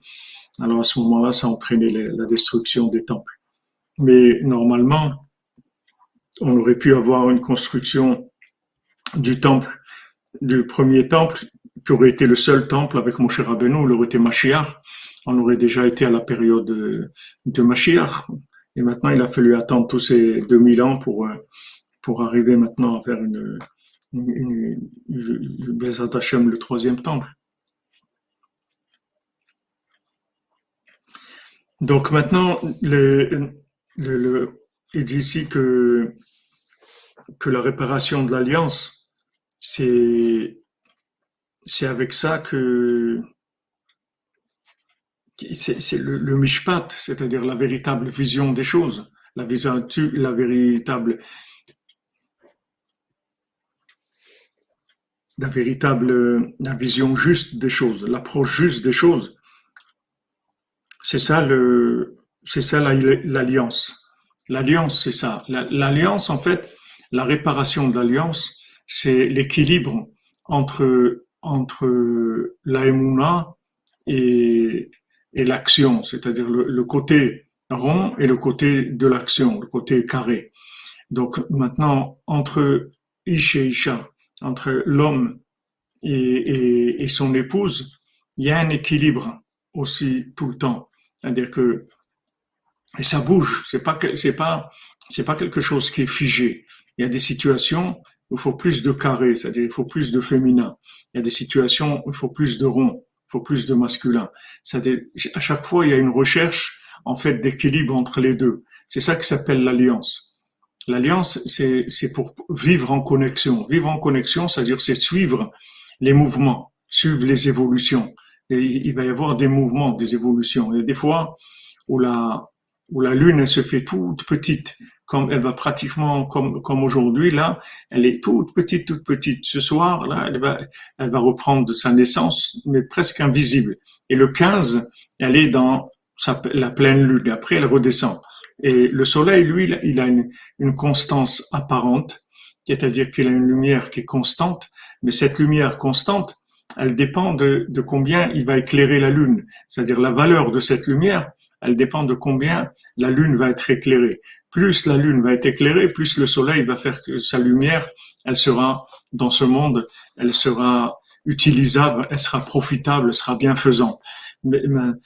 Alors à ce moment-là, ça a entraîné la destruction des temples. Mais normalement, on aurait pu avoir une construction du temple, du premier temple, qui aurait été le seul temple avec Moshe Rabbeinu, il aurait été Mashiach. On aurait déjà été à la période de, Mashiach. Et maintenant, il a fallu attendre tous ces 2000 ans pour, euh, pour arriver maintenant à faire une, une, une, le troisième temple. Donc maintenant, le, le, il dit ici que, que la réparation de l'alliance, c'est, avec ça que, c'est le, mishpat, c'est-à-dire la véritable vision des choses, la, vision, la véritable, la véritable, la vision juste des choses, l'approche juste des choses. C'est ça le, c'est ça l'alliance. L'alliance, c'est ça. L'alliance, en fait, la réparation de l'alliance, c'est l'équilibre entre entre et et l'action, c'est-à-dire le, côté rond et le côté de l'action, le côté carré. Donc maintenant, entre Ish et Isha, entre l'homme et, et, son épouse, il y a un équilibre aussi tout le temps. C'est-à-dire que et ça bouge. C'est pas c'est pas c'est pas quelque chose qui est figé. Il y a des situations où il faut plus de carré, c'est-à-dire il faut plus de féminin. Il y a des situations où il faut plus de rond faut plus de masculin. À chaque fois, il y a une recherche en fait d'équilibre entre les deux. C'est ça qui s'appelle l'alliance. L'alliance, c'est pour vivre en connexion. Vivre en connexion, c'est-à-dire c'est suivre les mouvements, suivre les évolutions. Et il va y avoir des mouvements, des évolutions. A des fois où la, où la lune elle se fait toute petite comme elle va pratiquement comme comme aujourd'hui là, elle est toute petite, toute petite. Ce soir là, elle va elle va reprendre sa naissance, mais presque invisible. Et le 15, elle est dans sa, la pleine lune. Et après, elle redescend. Et le soleil, lui, il a une, une constance apparente, c'est-à-dire qu'il a une lumière qui est constante, mais cette lumière constante, elle dépend de, combien il va éclairer la lune. C'est-à-dire la valeur de cette lumière, elle dépend de combien la lune va être éclairée plus la lune va être éclairée, plus le soleil va faire sa lumière, elle sera dans ce monde, elle sera utilisable, elle sera profitable, elle sera bienfaisante. Mais,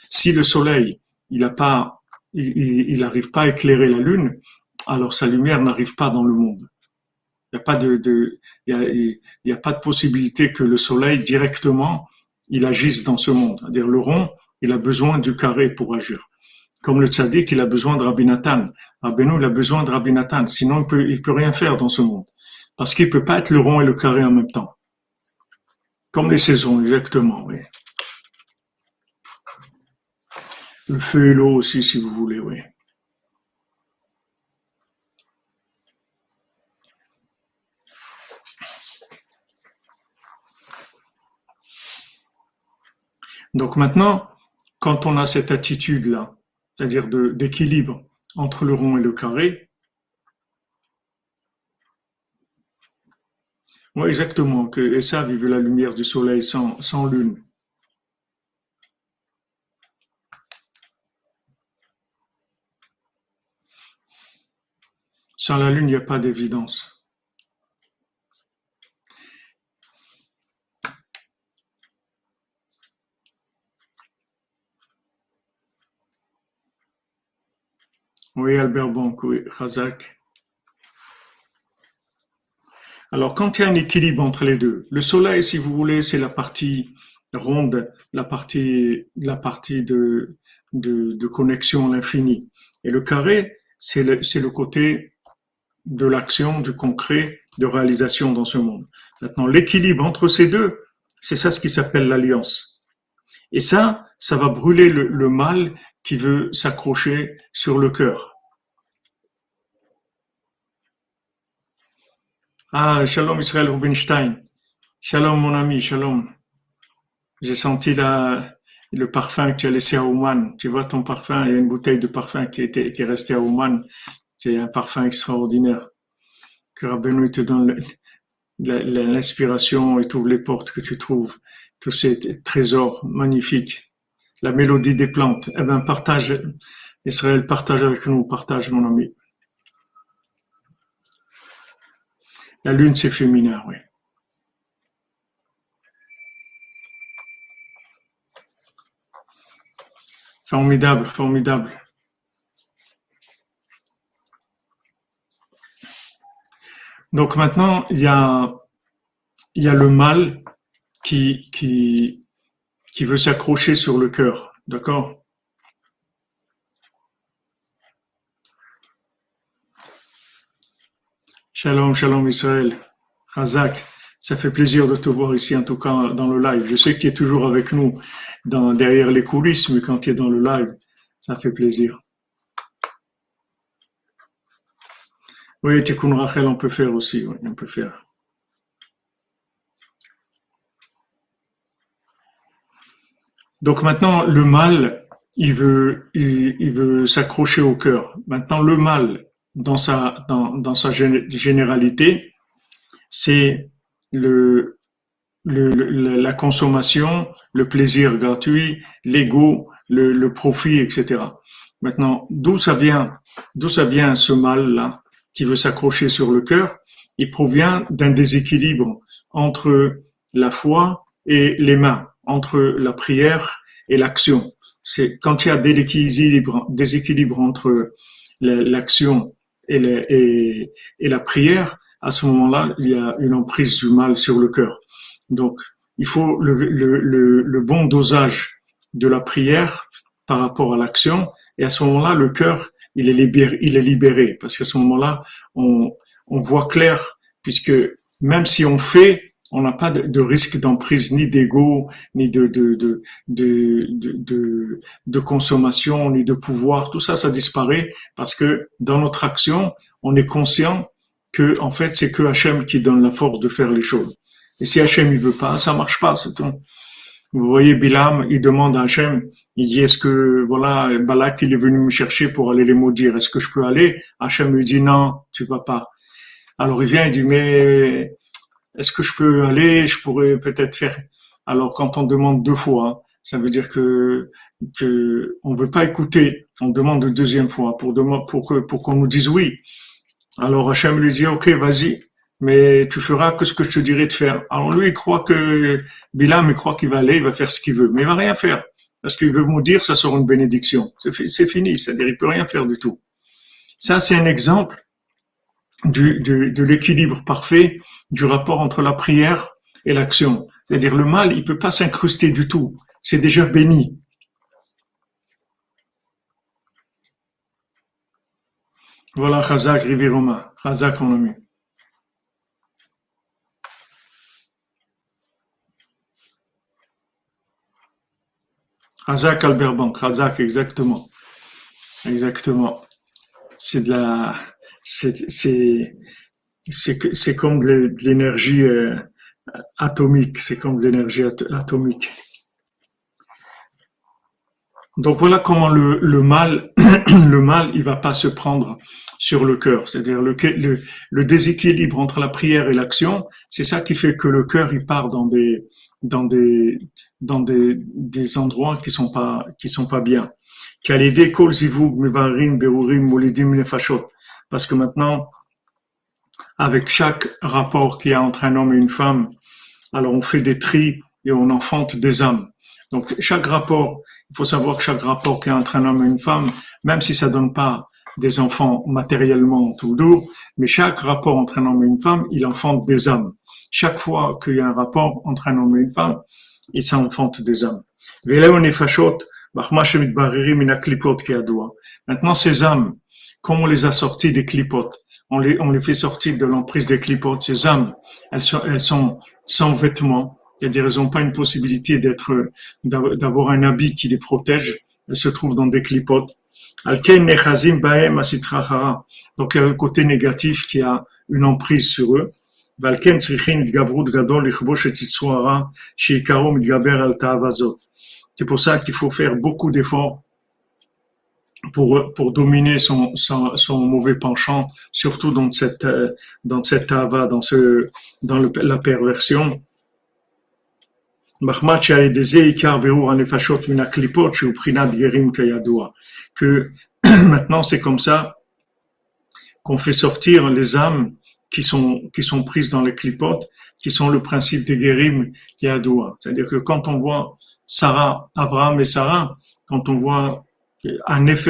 si le soleil, il pas, il n'arrive pas à éclairer la lune, alors sa lumière n'arrive pas dans le monde. Il n'y a pas de, y a, pas de possibilité que le soleil directement, il agisse dans ce monde. C'est-à-dire le rond, il a besoin du carré pour agir. Comme le tzaddik, il a besoin de Rabbi Nathan. Il a besoin de Rabbi Nathan. Sinon, il peut, peut rien faire dans ce monde. Parce qu'il peut pas être le rond et le carré en même temps. Comme les saisons, exactement, oui. Le feu et l'eau aussi, si vous voulez, oui. Donc maintenant, quand on a cette attitude-là, c'est-à-dire d'équilibre entre le rond et le carré. Exactement, que et ça vive la lumière du soleil sans lune. Sans la lune, il n'y a pas d'évidence. Oui, Albert Bonk, oui, Razak. Alors, quand il y a un équilibre entre les deux, le soleil, si vous voulez, c'est la partie ronde, la partie, la partie de, de, connexion à l'infini. Et le carré, c'est le, le côté de l'action, du concret, de réalisation dans ce monde. Maintenant, l'équilibre entre ces deux, c'est ça ce qui s'appelle l'alliance. Et ça, ça va brûler le, le mal qui veut s'accrocher sur le cœur. Ah, shalom Israël Rubinstein. Shalom mon ami, shalom. J'ai senti le parfum que tu as laissé à Ouman. Tu vois ton parfum, il y a une bouteille de parfum qui, était, est restée à Ouman. C'est un parfum extraordinaire. Que Rabbeinu te donne l'inspiration et t'ouvre les portes que tu trouves. Tous ces trésors magnifiques. La mélodie des plantes. Eh ben, partage, Israël, partage avec nous, partage mon ami. La lune, c'est féminin, oui. Formidable, formidable. Donc maintenant, il y a, y a le mal qui, qui, qui veut s'accrocher sur le cœur. D'accord? Shalom, shalom Israël. Razak, ça fait plaisir de te voir ici, en tout cas dans le live. Je sais que tu es toujours avec nous dans, derrière les coulisses, mais quand tu es dans le live, ça fait plaisir. Oui, Tikkun Rachel, on peut faire aussi, oui, on peut faire. Donc maintenant, le mal, il veut, il, veut s'accrocher au cœur. Maintenant, le mal, dans sa, dans, sa généralité, c'est le, le, la consommation, le plaisir gratuit, l'ego, le, le, profit, etc. Maintenant, d'où ça vient, d'où ça vient ce mal-là qui veut s'accrocher sur le cœur? Il provient d'un déséquilibre entre la foi et les mains, entre la prière et l'action. C'est quand il y a des déséquilibre entre l'action et, la prière, à ce moment-là, il y a une emprise du mal sur le cœur. Donc, il faut le, bon dosage de la prière par rapport à l'action. Et à ce moment-là, le cœur, il est libéré, il est libéré parce qu'à ce moment-là, on voit clair, puisque même si on fait, on n'a pas de, risque d'emprise ni d'ego, ni de de, de, de, de, de consommation, ni de pouvoir. Tout ça, ça disparaît parce que dans notre action, on est conscient que en fait, c'est que Hachem qui donne la force de faire les choses. Et si Hachem il veut pas, ça marche pas, c'est tout. Vous voyez, Bilam, il demande à Hachem, il dit, est-ce que, voilà, Balak, il est venu me chercher pour aller les maudire, est-ce que je peux aller? Hachem lui dit, non, tu vas pas. Alors il vient, il dit, mais est-ce que je peux aller? Je pourrais peut-être faire. Alors quand on demande deux fois, ça veut dire que, que on veut pas écouter. On demande une deuxième fois pour, pour, pour qu'on nous dise oui. Alors Hachem lui dit, ok, vas-y mais tu feras que ce que je te dirai de faire. Alors lui, il croit que Bilam, il croit qu'il va aller, il va faire ce qu'il veut, mais il va rien faire. Parce qu'il veut vous dire, ça sera une bénédiction. C'est fini, c'est-à-dire il peut rien faire du tout. Ça, c'est un exemple du, de l'équilibre parfait du rapport entre la prière et l'action. C'est-à-dire le mal, il peut pas s'incruster du tout. C'est déjà béni. Voilà Chazak Riviroma, Chazak mon ami. Razak Albert Bank, Razak, exactement. Exactement. C'est de la, c'est, comme de l'énergie euh, atomique, c'est comme de l'énergie atomique. Donc voilà comment le, le mal, le mal, il va pas se prendre sur le cœur. C'est-à-dire le, le, le, déséquilibre entre la prière et l'action, c'est ça qui fait que le cœur, il part dans des, dans des, dans des, des endroits qui sont pas, qui sont pas bien. Parce que maintenant, avec chaque rapport qu'il y a entre un homme et une femme, alors on fait des tris et on enfante des âmes. Donc chaque rapport, il faut savoir que chaque rapport qu'il y a entre un homme et une femme, même si ça donne pas des enfants matériellement toujours, mais chaque rapport entre un homme et une femme, il enfante des âmes. Chaque fois qu'il y a un rapport entre un homme et une femme, il s'enfante des âmes. Maintenant, ces âmes, comme on les a sorties des clipotes, on les, on les fait sortir de l'emprise des clipotes, ces âmes, elles sont, elles sont sans vêtements, c'est-à-dire elles n'ont pas une possibilité d'être, d'avoir un habit qui les protège, elles se trouvent dans des clipotes. Donc il y a un côté négatif qui a une emprise sur eux. C'est pour ça qu'il faut faire beaucoup d'efforts pour, pour dominer son, son, son, mauvais penchant, surtout dans cette, dans cette ava, dans, ce, dans le, la perversion. Que maintenant c'est comme ça qu'on fait sortir les âmes qui sont, qui sont prises dans les clipotes, qui sont le principe des guérim Yadoua. C'est-à-dire que quand on voit Sarah, Abraham et Sarah, quand on voit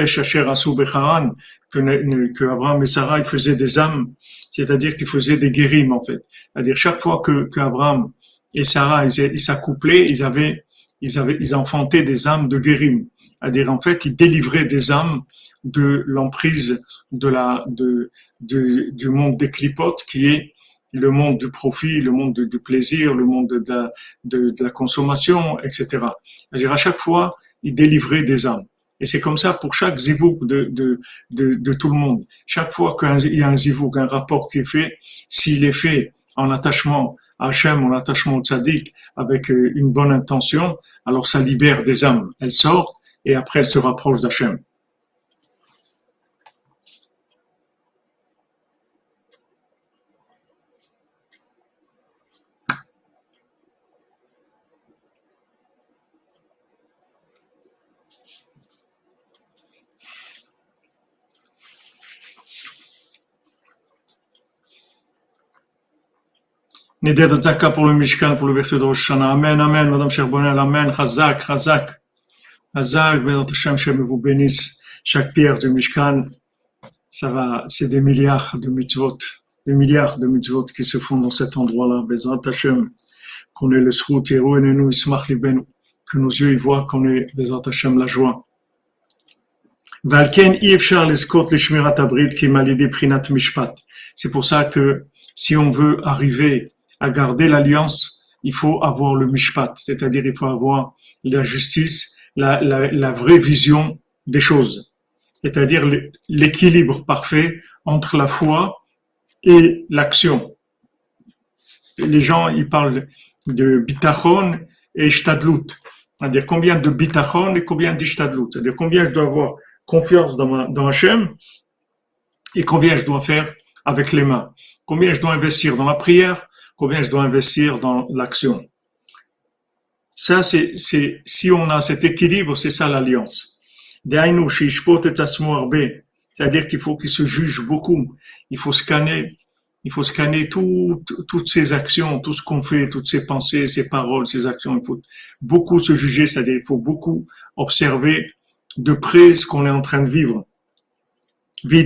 Shacher Asou Becharan, que, que Abraham et Sarah faisaient des âmes, c'est-à-dire qu'ils faisaient des guérims en fait. C'est-à-dire chaque fois que, Abraham et Sarah ils s'accouplaient, ils avaient ils avaient ils enfantaient des âmes de guérim. C'est-à-dire en fait ils délivraient des âmes de l'emprise de la de, du monde des clipotes qui est le monde du profit, le monde du plaisir, le monde de la, de, de la consommation, etc. C'est-à-dire à chaque fois, ils délivraient des âmes. Et c'est comme ça pour chaque zivouk de, de, de, de, tout le monde. Chaque fois qu'il y a un zivouk, un rapport qui est fait, s'il est fait en attachement à Hachem, en attachement au tzaddik, avec euh, une bonne intention, alors ça libère des âmes. Elles sortent et après elles se rapprochent d'Hachem. Zaka pour le Mishkan, pour le verset de Rosh Amen, Amen, Madame Cherbonel, Amen, Chazak, Chazak, Chazak, Bézat Hashem, Shem vous bénisse. Chaque pierre du Mishkan, ça va, c'est des milliards de mitzvot, des milliards de mitzvot qui se font dans cet endroit-là. Bézat Hashem, qu'on ait le srout, Yero, Enenu, Ismach, Libenu, que nos yeux y voient, qu'on ait, Bézat Hashem, la joie. Valken, Yevchar, Leskot, Lishmirat Abrid, qui m'a Prinat Mishpat. C'est pour ça que si on veut arriver à garder l'alliance, il faut avoir le mishpat, c'est-à-dire il faut avoir la justice, la, la, la vraie vision des choses, c'est-à-dire l'équilibre parfait entre la foi et l'action. Les gens, ils parlent de bitachon et shtadlut, c'est-à-dire combien de bitachon et combien d'ishtadlut, c'est-à-dire combien je dois avoir confiance dans, ma, dans Hachem et combien je dois faire avec les mains, combien je dois investir dans la prière, combien je dois investir dans l'action. Ça, c'est, c'est, si on a cet équilibre, c'est ça l'alliance. C'est-à-dire qu'il faut qu'il se juge beaucoup. Il faut scanner, il faut scanner tout, toutes ses actions, tout ce qu'on fait, toutes ses pensées, ses paroles, ses actions. Il faut beaucoup se juger, c'est-à-dire il faut beaucoup observer de près ce qu'on est en train de vivre. Et.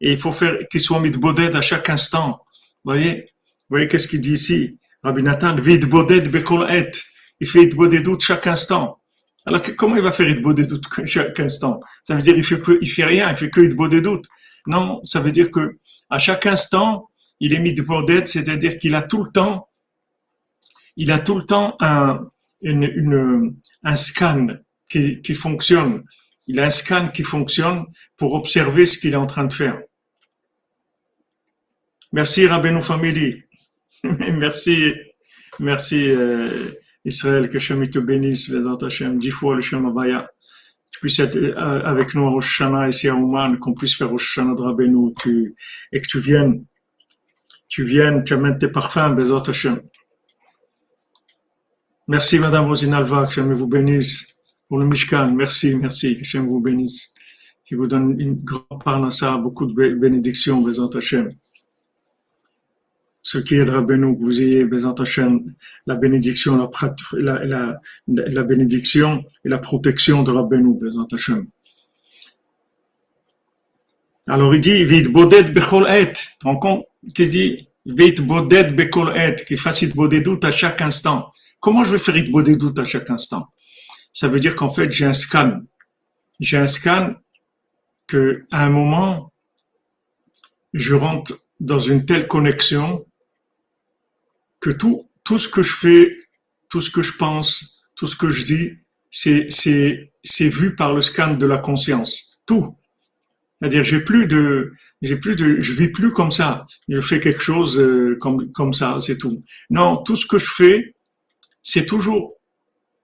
Il faut faire qu'il soit mitboded à chaque instant voyez, voyez qu'est-ce qu'il dit ici? Rabbi Nathan. Il fait doute chaque instant. Alors comment il va faire doute chaque instant? Ça veut dire il fait que, il fait rien, il fait que doute. Non, ça veut dire que à chaque instant, il est mis de boded, c'est-à-dire qu'il a tout le temps, il a tout le temps un, une, un scan qui, qui fonctionne. Il a un scan qui fonctionne pour observer ce qu'il est en train de faire. Merci Rabbeinu Family. merci, merci euh, Israël, que Shem te bénisse, Hashem, dix fois le Shem Abaya. Tu puisses être euh, avec nous à Rosh ici à Ouman, qu'on puisse faire Rosh Hashanah de Rabbeinu, et que tu viennes, tu viennes, tu amènes tes parfums, Bezat Hashem. Merci Madame Rosinalva, que Shem vous bénisse pour le Mishkan. Merci, merci, que Shem vous bénisse. Qui vous donne une grande parnassa, beaucoup de bénédictions, Bezat Hashem ce qui est de Rabbeinu, que vous ayez, la bénédiction, la, la, bénédiction et la protection de Rabbeinu. Alors il dit, vite bodet bechol et. Compte? Qu'il dit, vite bodet bechol et, qu'il fasse it doute à chaque instant. Comment je vais faire it doute à chaque instant? Ça veut dire qu'en fait, j'ai un scan. J'ai un scan que, à un moment, je rentre dans une telle connexion que tout, tout ce que je fais, tout ce que je pense, tout ce que je dis, c'est, c'est, c'est vu par le scan de la conscience. Tout. C'est-à-dire, j'ai plus de, j'ai plus de, je vis plus comme ça. Je fais quelque chose euh, comme, comme ça, c'est tout. Non, tout ce que je fais, c'est toujours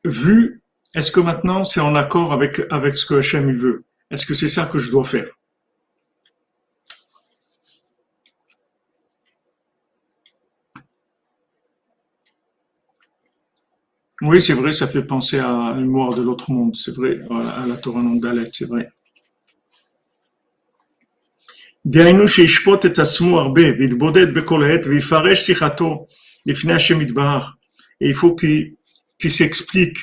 vu. Est-ce que maintenant c'est en accord avec, avec ce que Hachem veut? Est-ce que c'est ça que je dois faire? Oui, c'est vrai, ça fait penser à une mémoire de l'autre monde, c'est vrai, à la Torah non d'Alet, c'est vrai. דהיינו שישפוט את עצמו הרבה ויתבודד בכל עת ויפרש שיחתו לפני השם יתברך. Et il faut qu'il qu s'explique,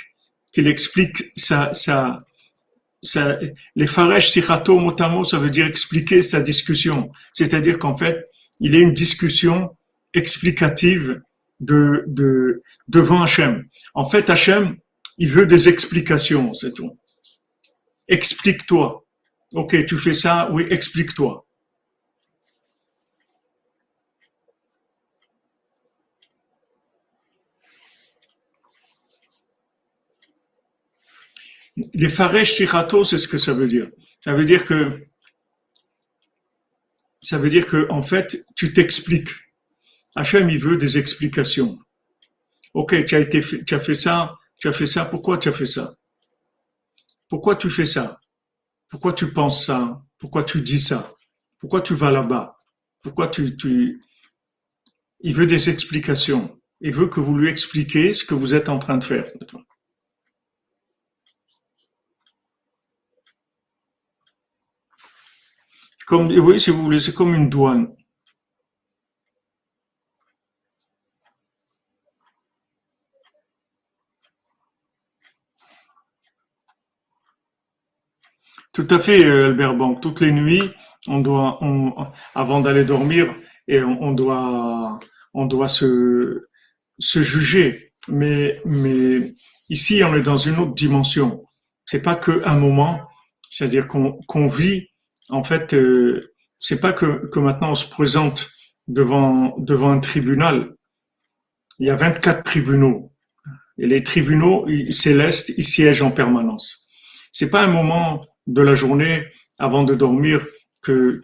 qu'il explique sa, sa, sa, les faresh sichato motamo, ça veut dire expliquer sa discussion. C'est-à-dire qu'en fait, il est une discussion explicative de, de, devant Hachem. En fait, Hachem, il veut des explications, c'est tout. Explique-toi. Ok, tu fais ça, oui, explique-toi. Les faresh sirato, c'est ce que ça veut dire. Ça veut dire que, en fait, tu t'expliques. Hachem, il veut des explications. Ok, tu as, été, tu as fait ça, tu as fait ça, pourquoi tu as fait ça? Pourquoi tu fais ça? Pourquoi tu penses ça? Pourquoi tu dis ça? Pourquoi tu vas là-bas? Pourquoi tu, tu... Il veut des explications. Il veut que vous lui expliquiez ce que vous êtes en train de faire. Comme, oui, si vous voulez, c'est comme une douane. Tout à fait, euh, Albert Bank. Toutes les nuits, on doit, avant d'aller dormir, et on, doit, on doit se, se juger. Mais, mais ici, on est dans une autre dimension. C'est pas que un moment, c'est-à-dire qu'on qu'on vit. En fait, euh, c'est pas que, que maintenant on se présente devant devant un tribunal. Il y a 24 tribunaux et les tribunaux célestes ils siègent en permanence. C'est pas un moment de la journée avant de dormir que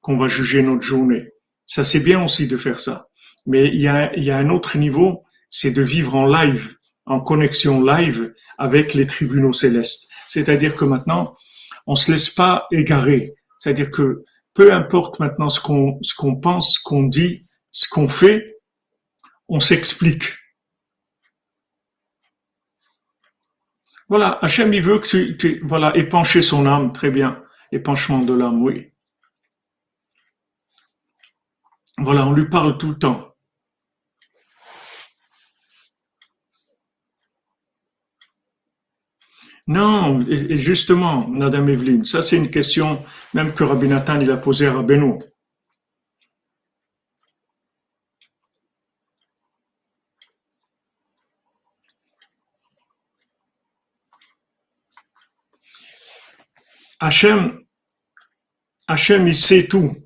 qu'on va juger notre journée. Ça c'est bien aussi de faire ça, mais il y a il y a un autre niveau, c'est de vivre en live, en connexion live avec les tribunaux célestes. C'est-à-dire que maintenant on se laisse pas égarer. C'est-à-dire que peu importe maintenant ce qu'on ce qu'on pense, ce qu'on dit, ce qu'on fait, on s'explique. Voilà, Hachem, il veut que tu, voilà, épancher son âme, très bien. Épanchement de l'âme, oui. Voilà, on lui parle tout le temps. Non, et justement, Madame Evelyne, ça c'est une question même que Rabbi Nathan il a posée à Rabbeinu. Hachem, Hachem, il sait tout.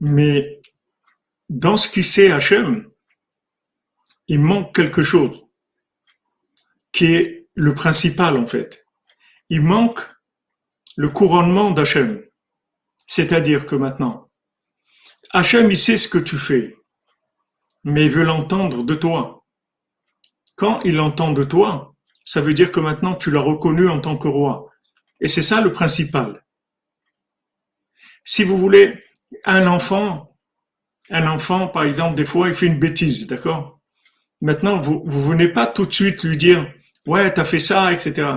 Mais dans ce qu'il sait Hachem, il manque quelque chose qui est le principal en fait. Il manque le couronnement d'Hachem. C'est-à-dire que maintenant, Hachem, il sait ce que tu fais, mais il veut l'entendre de toi. Quand il entend de toi, ça veut dire que maintenant tu l'as reconnu en tant que roi. Et c'est ça le principal. Si vous voulez, un enfant, un enfant, par exemple, des fois, il fait une bêtise, d'accord? Maintenant, vous, vous venez pas tout de suite lui dire, ouais, t'as fait ça, etc.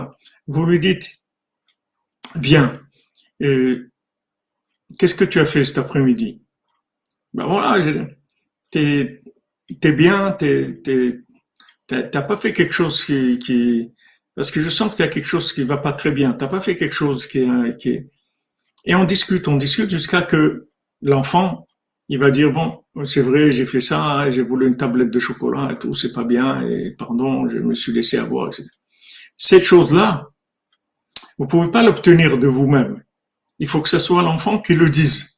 Vous lui dites, viens, qu'est-ce que tu as fait cet après-midi? Ben voilà, t'es es bien, t'as pas fait quelque chose qui, parce que je sens qu'il y a quelque chose qui va pas très bien. T'as pas fait quelque chose qui est, qui est, Et on discute, on discute jusqu'à que l'enfant, il va dire, bon, c'est vrai, j'ai fait ça, j'ai voulu une tablette de chocolat et tout, c'est pas bien, et pardon, je me suis laissé avoir, etc. Cette chose-là, vous pouvez pas l'obtenir de vous-même. Il faut que ce soit l'enfant qui le dise.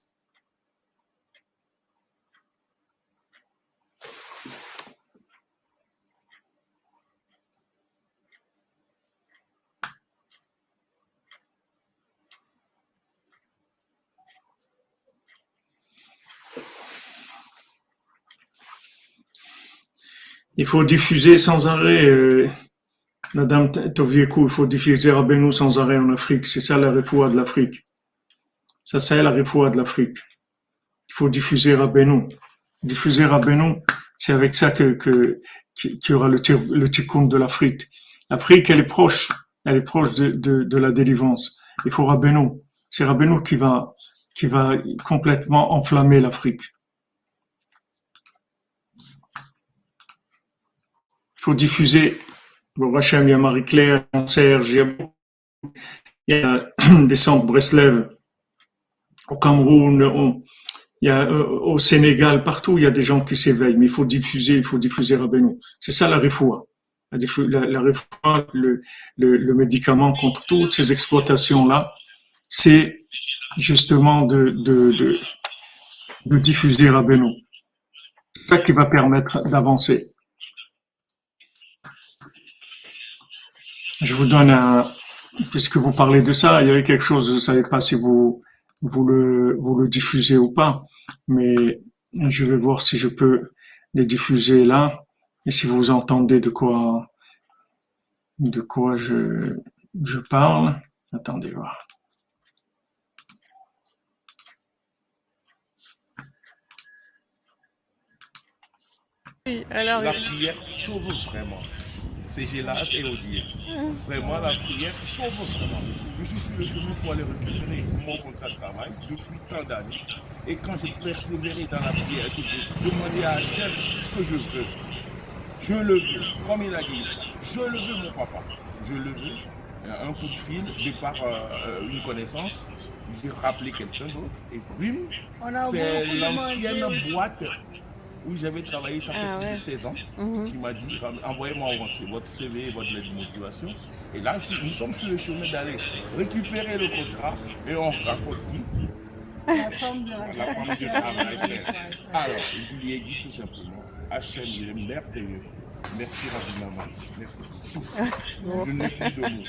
Il faut diffuser sans arrêt, euh, Madame Tovieku, il faut diffuser Rabbeinu sans arrêt en Afrique. C'est ça la réfoua de l'Afrique. Ça, c'est la réfoua de l'Afrique. Il faut diffuser Rabbeinu. Diffuser Rabbeinu, c'est avec ça que, que, qu'il y aura le, le de l'Afrique. L'Afrique, elle est proche. Elle est proche de, de, de la délivrance. Il faut Rabbeinu. C'est Rabbeinu qui va, qui va complètement enflammer l'Afrique. Faut diffuser. Bon, il y a Marie-Claire, Serge, il y a, des centres Breslev au Cameroun, il y a euh, au Sénégal, partout, il y a des gens qui s'éveillent, mais il faut diffuser, il faut diffuser Rabbeinu. C'est ça la réfoua. La, la, le, le, le, médicament contre toutes ces exploitations-là, c'est justement de, de, de, de diffuser Rabbeinu. C'est ça qui va permettre d'avancer. Je vous donne un, puisque vous parlez de ça, il y avait quelque chose, je ne savais pas si vous, vous le, vous le diffusez ou pas, mais je vais voir si je peux les diffuser là, et si vous entendez de quoi, de quoi je, je parle. Attendez voir. Oui, alors. La prière sauve vraiment c'est Gélas et Odile. Vraiment, la prière sauve vraiment. Je suis sur le chemin pour aller récupérer mon contrat de travail depuis tant d'années. Et quand je persévérais dans la prière, que je demandais à Hachem ce que je veux, je le veux, comme il a dit, je le veux, mon papa. Je le veux. Un coup de fil, de par euh, une connaissance, j'ai rappelé quelqu'un d'autre, et puis, c'est l'ancienne boîte où j'avais travaillé, ça fait ah plus de 16 ans, mhm. qui m'a dit envoyez-moi votre CV, votre lettre de motivation. Et là, nous sommes sur le chemin d'aller récupérer le contrat et on rencontre qui? La femme de la, femme travail. Alors, je lui ai dit tout simplement Hachem, il est merveilleux. Merci Rabbi Merci. Je n'ai plus de mots.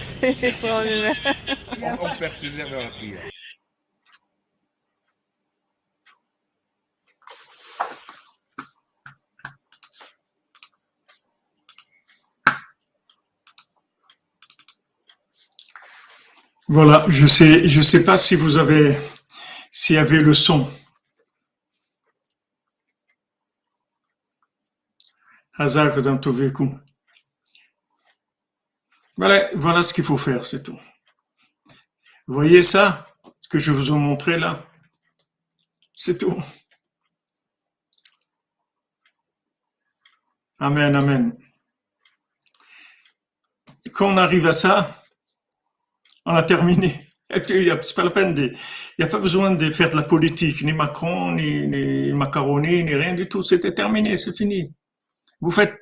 C'est extraordinaire. On, on persévère dans la prière. Voilà, je sais, je sais pas si vous avez, s'il y avait le son. Voilà, voilà ce qu'il faut faire, c'est tout. Vous voyez ça, ce que je vous ai montré là, c'est tout. Amen, amen. Quand on arrive à ça, on a terminé. C'est pas la peine de, il n'y a pas besoin de faire de la politique, ni Macron, ni, ni ni rien du tout. C'était terminé, c'est fini. Vous faites,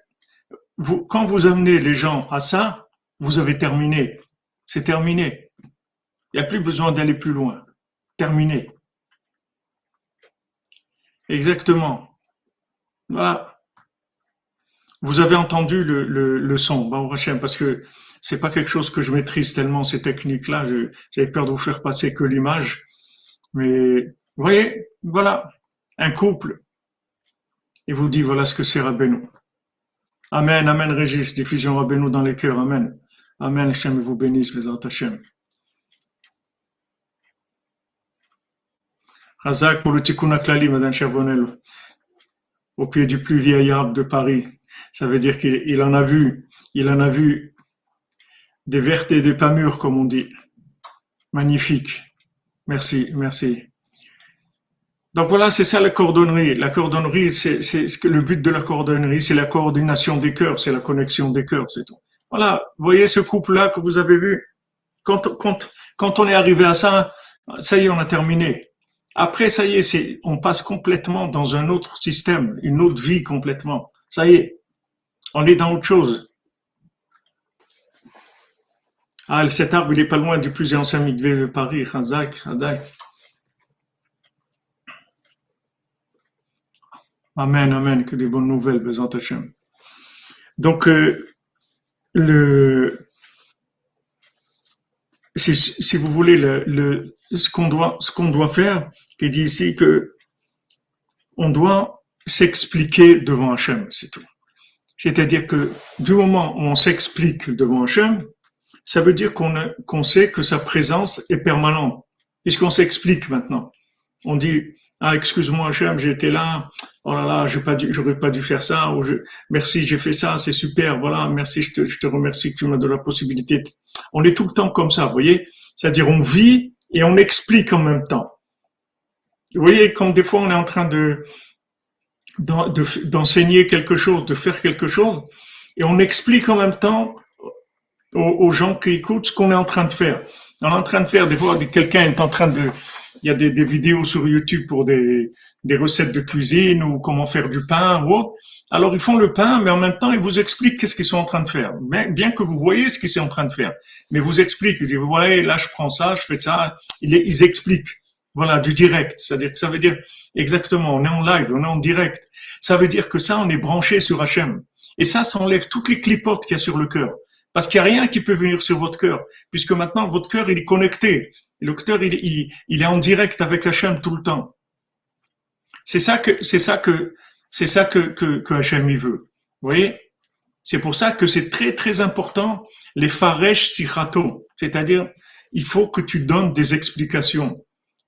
quand vous amenez les gens à ça, vous avez terminé. C'est terminé. Il n'y a plus besoin d'aller plus loin. Terminé. Exactement. Voilà. Vous avez entendu le, le, le son, parce que c'est pas quelque chose que je maîtrise tellement ces techniques-là. J'avais peur de vous faire passer que l'image, mais vous voyez, voilà, un couple. Il vous dit voilà ce que c'est Rabbeinu. Amen, Amen, Régis, diffusion Rabbeinu dans les cœurs, Amen. Amen, Hachem vous bénisse, les Hachem. Razak pour le Tikkun Aklali, Madame Charbonnel, au pied du plus vieil arbre de Paris. Ça veut dire qu'il en a vu, il en a vu des vertes et des pas mûres, comme on dit. Magnifique. Merci, merci. Donc voilà, c'est ça la cordonnerie. La cordonnerie, c'est le but de la cordonnerie, c'est la coordination des cœurs, c'est la connexion des cœurs, c'est tout. Voilà, voyez ce couple-là que vous avez vu? Quand, on est arrivé à ça, Ça y est, on a terminé. Après, ça y est, on passe complètement dans un autre système, une autre vie complètement. Ça y est, on est dans autre chose. Ah, cet arbre, il est pas loin du plus ancien mikvé de Paris, Hazak, Hazak. Amen, amen, que des bonnes nouvelles, Bézant Hachem. Donc, euh, le, si, si, vous voulez, le, le ce qu'on doit, ce qu'on doit faire, il dit ici que on doit s'expliquer devant Hachem, c'est tout. C'est-à-dire que du moment où on s'explique devant Hachem, ça veut dire qu'on qu'on sait que sa présence est permanente, puisqu'on s'explique maintenant. On dit, ah, excuse-moi Hachem, j'étais là, oh là là, j'aurais pas dû, pas dû faire ça, ou je, merci, j'ai fait ça, c'est super, voilà, merci, je te, je te remercie que tu m'as donné la possibilité. On est tout le temps comme ça, vous voyez? C'est-à-dire, on vit et on explique en même temps. Vous voyez, comme des fois on est en train de, d'enseigner quelque chose, de faire quelque chose, et on explique en même temps aux, gens qui écoutent ce qu'on est en train de faire. On est en train de faire, des fois, quelqu'un est en train de, il y a des, vidéos sur YouTube pour des, des, recettes de cuisine ou comment faire du pain ou autre. Alors ils font le pain, mais en même temps ils vous expliquent qu'est-ce qu'ils sont en train de faire. Bien que vous voyez ce qu'ils sont en train de faire, mais vous expliquent. Ils disent voilà, là je prends ça, je fais ça. Ils, expliquent. Voilà, du direct. C'est-à-dire que ça veut dire exactement, on est en live, on est en direct. Ça veut dire que ça, on est branché sur HM. Et ça, ça enlève toutes les clipotes qu'il y a sur le cœur. Parce qu'il n'y a rien qui peut venir sur votre cœur, puisque maintenant votre cœur il est connecté. le cœur il, est en direct avec Hachem tout le temps. C'est ça que c'est ça que c'est ça que, que, que Hachem y veut. Vous voyez? C'est pour ça que c'est très très important les faresh sichato, c'est-à-dire il faut que tu donnes des explications.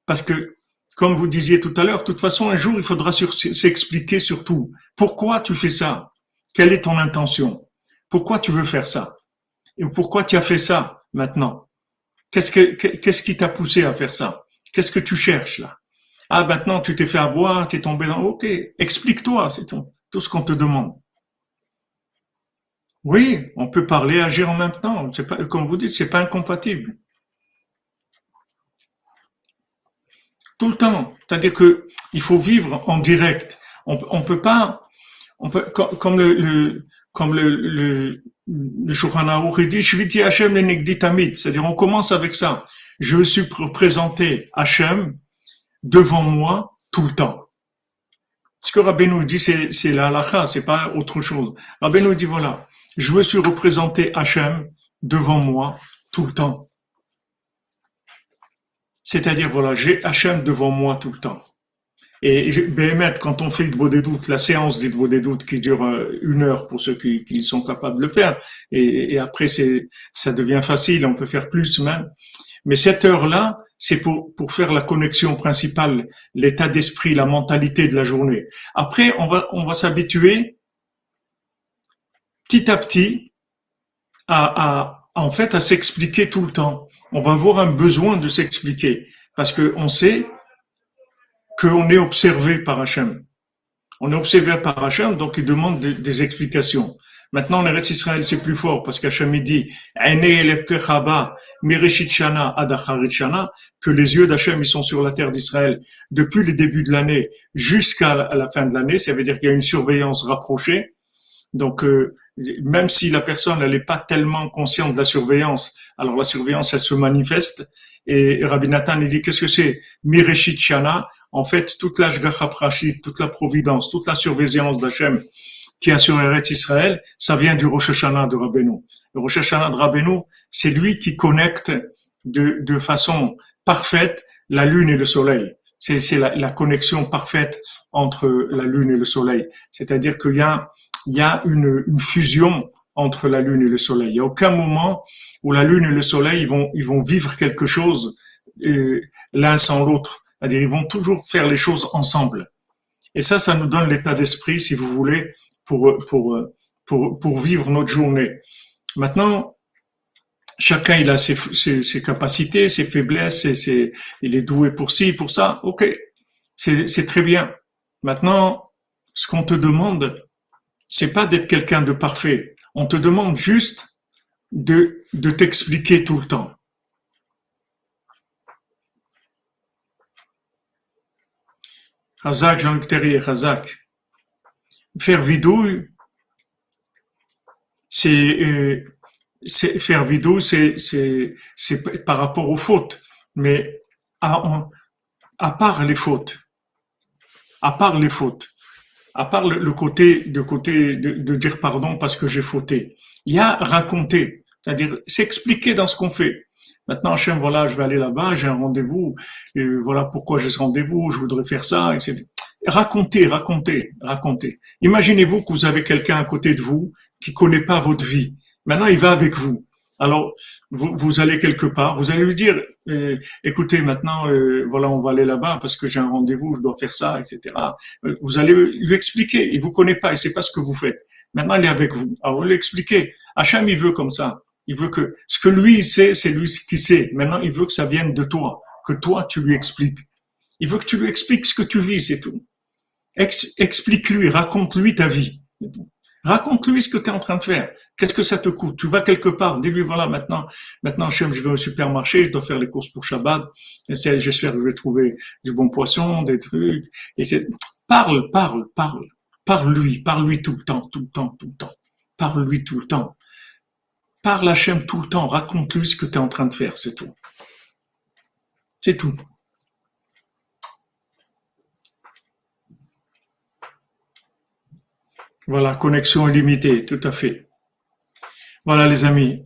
Parce que, comme vous disiez tout à l'heure, de toute façon, un jour, il faudra s'expliquer sur tout. Pourquoi tu fais ça? Quelle est ton intention? Pourquoi tu veux faire ça? Pourquoi tu as fait ça maintenant? Qu'est-ce que, qu'est-ce qui t'a poussé à faire ça? Qu'est-ce que tu cherches là? Ah, maintenant, tu t'es fait avoir, tu es tombé dans... Ok, explique-toi, c'est tout, ce qu'on te demande. Oui, on peut parler, agir en même temps. Comme vous dites, c'est pas incompatible. Tout le temps. C'est-à-dire que il faut vivre en direct. On, on peut pas, on peut, comme le, comme le, le dit, je Hachem le C'est-à-dire, on commence avec ça. Je me suis présenté Hachem devant moi tout le temps. Ce que Rabbeinu dit, c'est, c'est la c'est pas autre chose. Rabbeinu dit, voilà, je me suis représenté Hachem devant moi tout le temps. C'est-à-dire, voilà, j'ai Hachem devant moi tout le temps. Et Béhémet, quand on fait le des doutes, la séance des des doutes qui dure euh, une heure pour ceux qui, qui sont capables de le faire, et, et après c'est, ça devient facile, on peut faire plus même. Mais cette heure-là, c'est pour, pour faire la connexion principale, l'état d'esprit, la mentalité de la journée. Après, on va, on va s'habituer petit à petit à, à, en fait, à s'expliquer tout le temps. On va avoir un besoin de s'expliquer parce que on sait qu'on est observé par Hachem. On est observé par Hachem, donc il demande des, explications. Maintenant, le Israël, c'est plus fort parce qu'Hachem dit que les yeux d'Hachem, ils sont sur la terre d'Israël depuis le début de l'année jusqu'à la fin de l'année. Ça veut dire qu'il y a une surveillance rapprochée. Donc, euh, même si la personne elle n'est pas tellement consciente de la surveillance, alors la surveillance, elle se manifeste. Et Rabbi Nathan, il dit, qu'est-ce que c'est Mireshit Shana En fait, toute la toute la providence, toute la surveillance d'Hachem, qui a sur Eretz Israël, ça vient du Rosh de Rabbeinu. Le Rosh de Rabbeinu, c'est lui qui connecte de, de façon parfaite la lune et le soleil. C'est la, la, connexion parfaite entre la lune et le soleil. C'est-à-dire qu'il y a, il y a une, une, fusion entre la lune et le soleil. Il n'y a aucun moment où la lune et le soleil vont, ils vont vivre quelque chose euh, l'un sans l'autre. C'est-à-dire ils vont toujours faire les choses ensemble. Et ça, ça nous donne l'état d'esprit, si vous voulez, pour, pour, pour, pour vivre notre journée. Maintenant, chacun il a ses, ses, ses capacités, ses faiblesses, ses, ses, il est doué pour ci, pour ça. Ok, c'est très bien. Maintenant, ce qu'on te demande, c'est pas d'être quelqu'un de parfait. On te demande juste de, de t'expliquer tout le temps. Chazak, Jean-Luc Terrier, Chazak. Faire vidouille, c'est, euh, faire vidouille, c'est, par rapport aux fautes. Mais à, à part les fautes, à part les fautes, à part le, côté, de, côté de, de, dire pardon parce que j'ai fauté, il y a raconter, c'est-à-dire s'expliquer dans ce qu'on fait. Maintenant, Hachem, voilà, je vais aller là-bas, j'ai un rendez-vous, et voilà pourquoi j'ai ce rendez-vous, je voudrais faire ça, etc. Racontez, racontez, racontez. Imaginez-vous que vous avez quelqu'un à côté de vous qui connaît pas votre vie. Maintenant, il va avec vous. Alors, vous, vous allez quelque part, vous allez lui dire, eh, écoutez, maintenant, euh, voilà, on va aller là-bas parce que j'ai un rendez-vous, je dois faire ça, etc. Euh, vous allez lui expliquer. Il vous connaît pas, il sait pas ce que vous faites. Maintenant, il est avec vous. Alors, vous lui expliquez. Hacham, il veut comme ça. Il veut que ce que lui sait, c'est lui qui sait. Maintenant, il veut que ça vienne de toi, que toi tu lui expliques. Il veut que tu lui expliques ce que tu vis, c'est tout. explique-lui, raconte-lui ta vie. Raconte-lui ce que tu es en train de faire. Qu'est-ce que ça te coûte? Tu vas quelque part, dis-lui voilà maintenant, maintenant je vais au supermarché, je dois faire les courses pour Shabbat. J'espère que je vais trouver du bon poisson, des trucs. Et parle, parle, parle, parle-lui, parle-lui tout le temps, tout le temps, tout le temps. Parle-lui tout le temps. Parle à Hachem tout le temps, raconte-lui ce que tu es en train de faire, c'est tout. C'est tout. Voilà, connexion illimitée, tout à fait. Voilà les amis.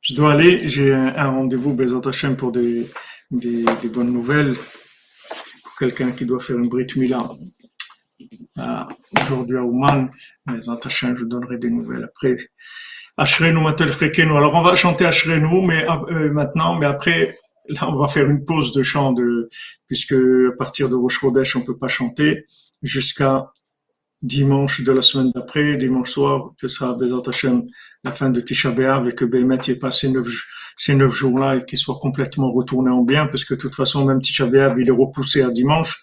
Je dois aller, j'ai un, rendez-vous, Bézat Hachem, pour des, des, bonnes nouvelles, pour quelqu'un qui doit faire une Brit Mila aujourd'hui à Ouman, mais en je donnerai des nouvelles après. Ashrenu Matel Frekenu. Alors on va chanter Ashrenu, mais euh, maintenant, mais après, là on va faire une pause de chant puisque à partir de Rosh Chodesh on peut pas chanter jusqu'à dimanche de la semaine d'après, dimanche soir, que sera Bezat Hashem, la fin de Tisha B'Av et que Bémet ait passé ces neuf jours-là et qu'il soit complètement retourné en bien, parce que de toute façon, même Tisha B'Av, il est repoussé à dimanche,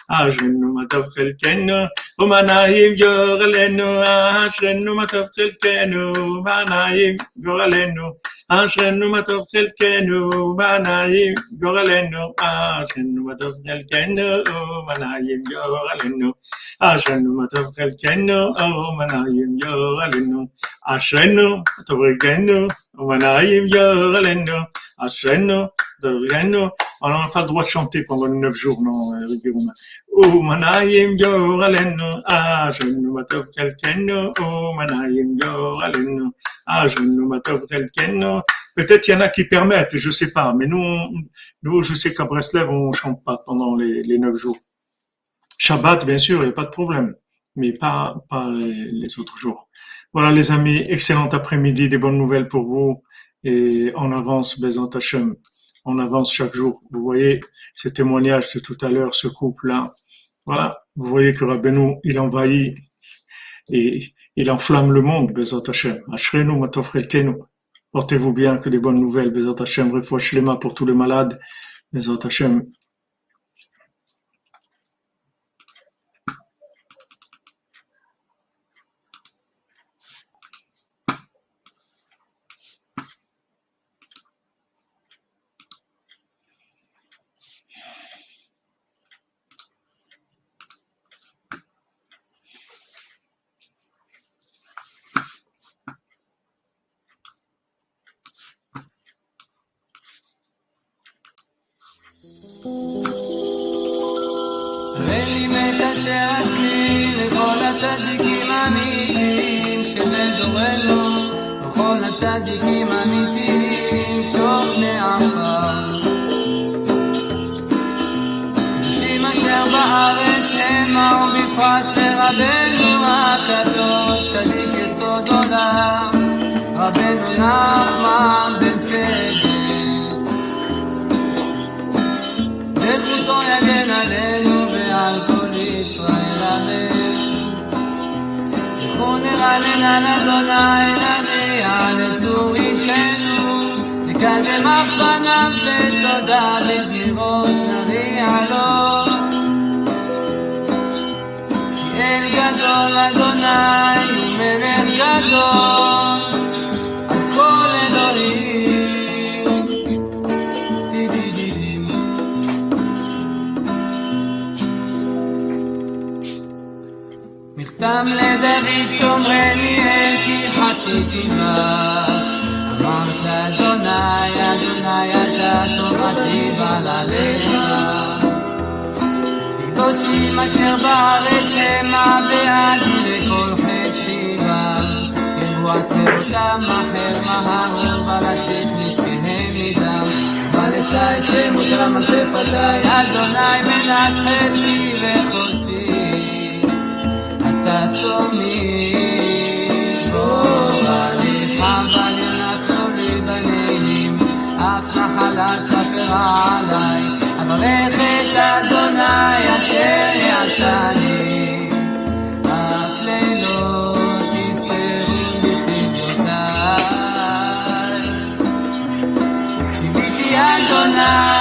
אשרנו מה טוב חלקנו, ומנעים גורלנו. אשרנו מה טוב חלקנו, ומנעים גורלנו. אשרנו מה טוב חלקנו, מנעים גורלנו, אשרנו מה טוב חלקנו, מנעים גורלנו, אשרנו מה טוב חלקנו, מנעים גורלנו, אשרנו מה טוב חלקנו, מנעים גורלנו, אשרנו טוב On n'a pas le droit de chanter pendant les neuf jours, non, Oh, oh, Peut-être il y en a qui permettent, je sais pas. Mais nous, nous, je sais qu'à Breslev, on chante pas pendant les, neuf jours. Shabbat, bien sûr, il n'y a pas de problème. Mais pas, pas les, autres jours. Voilà, les amis, excellent après-midi, des bonnes nouvelles pour vous. Et on avance, Bezant Hashem. On avance chaque jour. Vous voyez ce témoignage de tout à l'heure, ce couple-là. Voilà. Vous voyez que Rabbeinu, il envahit et il enflamme le monde, Bezat Hashem. Ashrenu matofrelkenu. Portez-vous bien, que des bonnes nouvelles, Bezat Hashem. Refouach les mains pour tous les malades, Bezat Hashem. הצדיקים האמיתיים שבדורנו, וכל הצדיקים האמיתיים שוכני עפר. אנשים אשר בארץ המה ובפרט ברבנו הקדוש, צדיק יסוד עולם, רבנו נחמן נתחנן על אדוני נריע לצור אישנו נקדם אף פניו בתודה בזמירות נריע לו כי אל גדול אדוני מכתם לדוד שומרני כי חסיתי בה אמרת אדוני אדוני אתה תורתי בעלליך קדושים אשר בארץ המה בעדי לכל חפצי בה ירבו עצרותם אחר מהר ולסיך נזקיהם מדם ולשא את שמותם על שפתי אדוני מנת חלקי וחוסי עליי, אברך את אדוני אשר יצא לי. אף לילות יסרו בחיותיי. שיביתי אדוני